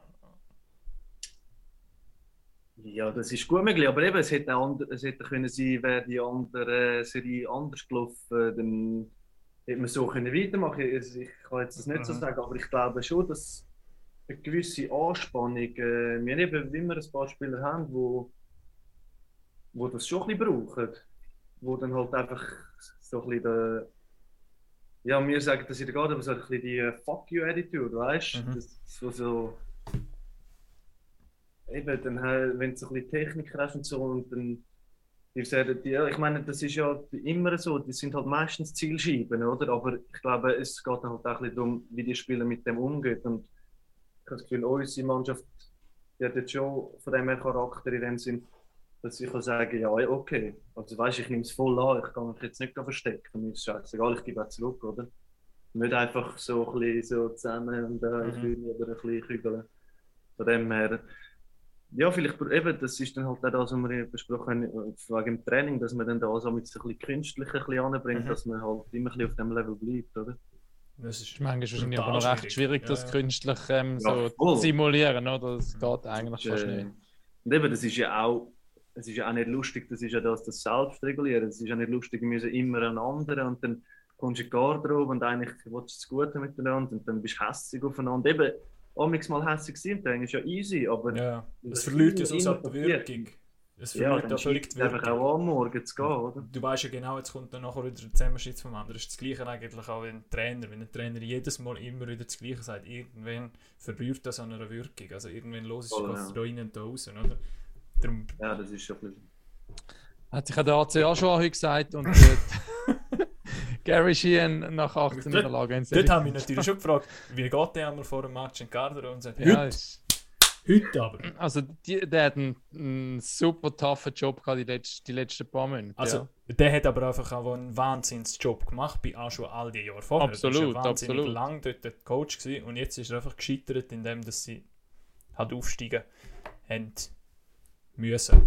Ja, das ist gut möglich, aber eben, es hätte auch andre, es hätte können sein, wäre die andere Serie anders gelaufen, dann hätte man so können weitermachen. Also ich kann jetzt das nicht so Mhm. sagen, aber ich glaube schon, dass eine gewisse Anspannung, äh, wir haben eben immer ein paar Spieler haben, wo, wo das schon ein bisschen brauchen, wo dann halt einfach so ein bisschen der, ja, wir sagen das in der Garde, aber so ein bisschen die äh, Fuck you Attitude, weißt du? Mhm. Das so, so eben, dann, halt, wenn du so ein bisschen Technik hast und so und dann die sagen, die, ja, ich meine, das ist ja immer so, die sind halt meistens Zielscheiben, oder? Aber ich glaube, es geht dann halt auch ein bisschen darum, wie die Spieler mit dem umgehen. Und ich habe das Gefühl, unsere Mannschaft, die hat jetzt schon von dem her Charakter in dem Sinn, dass ich kann sagen, ja, okay, also weißt, ich nehme es voll an, ich kann mich jetzt nicht verstecken, mir ist scheißegal, ich gebe auch zurück, oder? Nicht einfach so ein bisschen so zusammen und äh, Mhm. oder ein bisschen kügeln. Von dem her, ja, vielleicht eben, das ist dann halt auch das, was wir besprochen haben, wegen dem Training, dass man dann da so mit so ein bisschen künstlich ein bisschen anbringt, Mhm. dass man halt immer ein bisschen auf dem Level bleibt, oder? Das ist ist manchmal wahrscheinlich aber noch recht schwierig, Ja, das ja. künstlich ähm, Ja, so voll. zu simulieren, oder? Das geht eigentlich fast Äh, nicht. Und eben, das ist ja auch, es ist ja auch nicht lustig, das ist ja das, das Selbstregulieren. Es ist ja nicht lustig, wir müssen immer einen anderen und dann kommst du in die Garderobe und eigentlich willst du das Gute miteinander und dann bist du hässlich aufeinander. Eben, amigs mal hässlich sein, dann ist ja easy, aber Ja, Das es verliert ja so die passiert. Wirkung. Es ja, verliert dann ja völlig die es einfach Wirkung. auch an, morgen zu gehen, oder? Du weißt ja genau, jetzt kommt dann nachher wieder der Zusammenschnitt vom anderen. Das ist das Gleiche eigentlich auch wie ein Trainer. Wenn ein Trainer jedes Mal immer wieder das Gleiche sagt, irgendwann verliert das an einer Wirkung. Also irgendwann los ist es ja. da rein und da raus, oder? Darum, Ja, das ist schon ein bisschen... Hat sich ja der ACA schon heute gesagt und äh, Gary Sheehan nach 18 Dort- Niederlagen. in dort haben wir natürlich schon gefragt, wie geht der einmal vor dem Match in Garderobe und sagt, Ja, heute, aber. also die, der hat einen, einen super toughen Job gehabt die, letzten, die letzten paar Monate. Also, ja. der hat aber einfach auch einen Wahnsinnsjob gemacht bei auch schon all die Jahre vorher. Absolut, er wahnsinnig absolut. lang dort der Coach gewesen und jetzt ist er einfach gescheitert, indem dass sie halt aufsteigen haben müssen.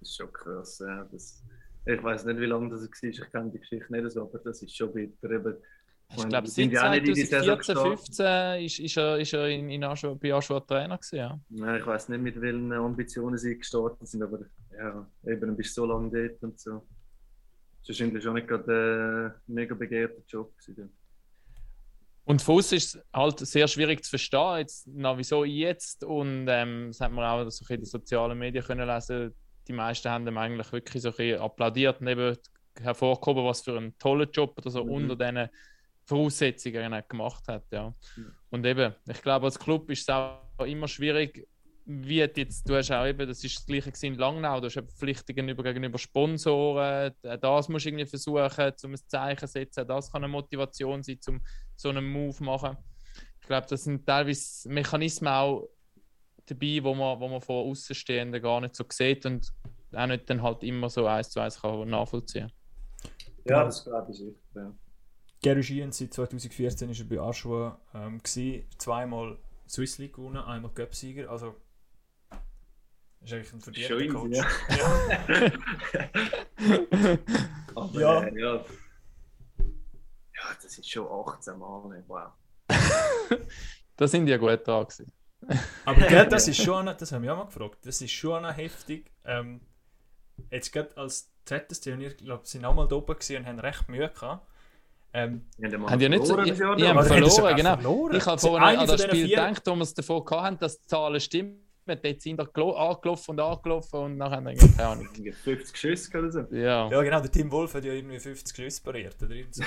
Das ist schon krass. Ja. Das, ich weiß nicht, wie lange das war, ich kenne die Geschichte nicht so, aber das ist schon bitter. Eben, Ich glaube, die seit sind ja auch nicht in die Saison 2014, gestartet. 15 ist, ist er, ist er in, in Aschua, bei Aschua Trainer gewesen, ja. Ja, ich weiß nicht, mit welchen Ambitionen sie gestartet sind, aber ja, eben, du bist so lange dort und so. Das ist wahrscheinlich schon nicht gerade ein mega begehrter Job. Gewesen. Und von uns ist es halt sehr schwierig zu verstehen, jetzt, na, wieso jetzt. Und ähm, das hat man auch so in den sozialen Medien können lesen. Die meisten haben ihm eigentlich wirklich so ein applaudiert und eben hervorgehoben, was für einen tollen Job oder so Mhm. unter diesen Voraussetzungen er gemacht hat. Ja. Ja. Und eben, ich glaube, als Club ist es auch immer schwierig, wie jetzt, du hast auch eben, das ist das gleiche in Langnau, du hast Verpflichtungen über, gegenüber Sponsoren, äh, das musst du irgendwie versuchen, um ein Zeichen zu setzen, das kann eine Motivation sein, um so einen Move machen. Ich glaube, das sind teilweise Mechanismen auch dabei, wo man, wo man von Außenstehenden gar nicht so sieht und auch nicht dann halt immer so eins zu eins kann nachvollziehen. Ja, das glaube ich echt. Ja. Gary Sheehan seit 2014 ist er bei Aschua ähm, gewesen, zweimal Swiss League gewonnen, einmal Cup-Sieger, also ist eigentlich ein verdienter Coach. ja. Aber, Ja. Äh, ja. Ja, das ist schon 18 Mal. Wow. Da sind die ja gut dran gewesen. Aber gell, das ist schon, noch- das haben wir auch mal gefragt, das ist schon noch heftig. Ähm, jetzt gerade als ZSC und ich glaube, sind auch mal da oben und haben recht Mühe gehabt. Ähm, Wir haben, die nicht so- das haben aber haben das verloren, genau. verloren. Ich habe vorhin eine an das Spiel vier- gedacht, wo wir es davor hatten, dass die Zahlen stimmen. Dort sind wir angelaufen und angelaufen und nachher haben wir keine Ahnung. 50 Schüsse oder so. Ja. Ja, genau, der Tim Wolf hat ja irgendwie 50 Schlüsse pariert. Oder so.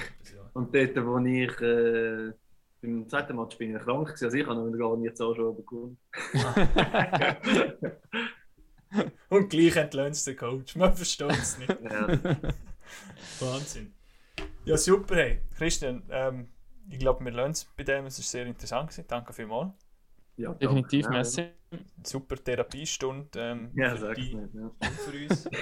Und dort, wo ich äh, beim zweiten Match bin ich krank gewesen, also ich habe noch gar nicht so schon bekommen. Und gleich entlöhnt es den Coach. Man versteht es nicht. Ja, Wahnsinn. Ja, super, hey. Christian, ähm, ich glaube, wir lernen es bei dem. Es war sehr interessant. Gewesen. Danke vielmals. Ja, Definitiv, danke. merci. Super Therapiestunde ähm, Ja, für dich nicht. Ja. und für uns.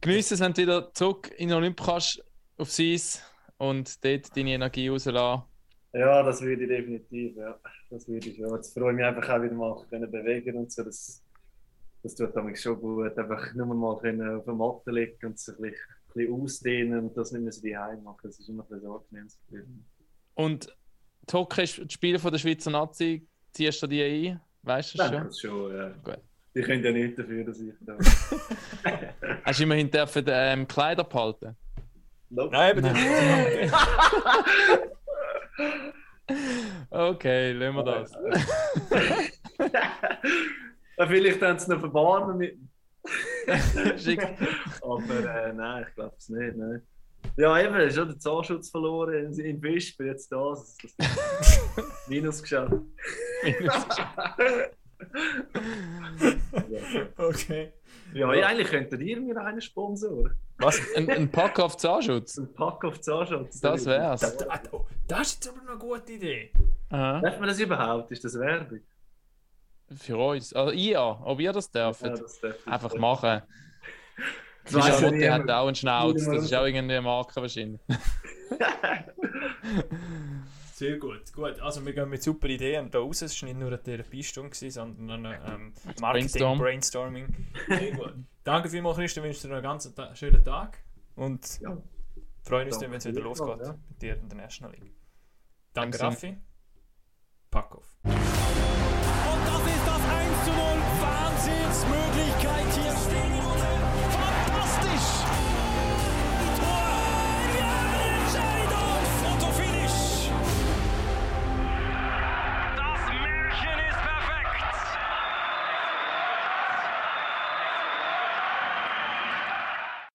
Geniessen sind wieder zurück in Olympikas aufs Eis und dort deine Energie rauslassen. ja, das würde ich definitiv. Ja. Das würde ich schon. Jetzt freue ich mich einfach auch wieder mal können bewegen und so. Das, das tut mich schon gut. Einfach nur mal können auf der Matte liegen und sich ein bisschen, ein bisschen ausdehnen und das nicht mehr so daheim machen. Das ist immer ein bisschen so angenehm. Und die Hockey, Spiele von der Schweizer Nazi, ziehst du die ein? Weißt du Nein, schon? das schon, ja. Gut. Die können ja nicht dafür, dass ich da. Hast du immerhin dürfen, ähm, Kleider behalten? Nope. Nein, aber das Okay, lassen wir das. Ja, Vielleicht haben sie noch verbarmen mit. Schick. Aber äh, nein, ich glaube es nicht. Nein. Ja, eben, ist schon der Zahnschutz verloren in, in bin jetzt da. Das, das Minus geschafft. Okay. ja, ja, eigentlich könntet ihr mir einen Sponsor. Was? Ein, ein Pack auf Zahnschutz. Ein Pack auf Zahnschutz. Das wär's. Das, das, das ist jetzt aber noch eine gute Idee. Aha. Darf man das überhaupt? Ist das Werbung? Für uns. Also ihr, ob ihr das dürft. Ja, das darf ich. Einfach machen. Das ja Charlotte niemand. hat auch einen Schnauz. Das ist auch irgendeine Marke wahrscheinlich. Sehr gut. Gut, also wir gehen mit super Ideen da raus. Es war nicht nur eine Therapiestunde, sondern ein ähm, Marketing, Brainstorm. Brainstorming. Sehr gut. Danke vielmals, Christian. Ich wünsche dir noch einen ganz ta schönen Tag. Und Ja. freuen uns wenn es wieder losgeht ja. mit dir in der National League. Danke, Danke. Raffi. Pack auf. Und das ist das 1 zu 0. Wahnsinnsmöglichkeit hier.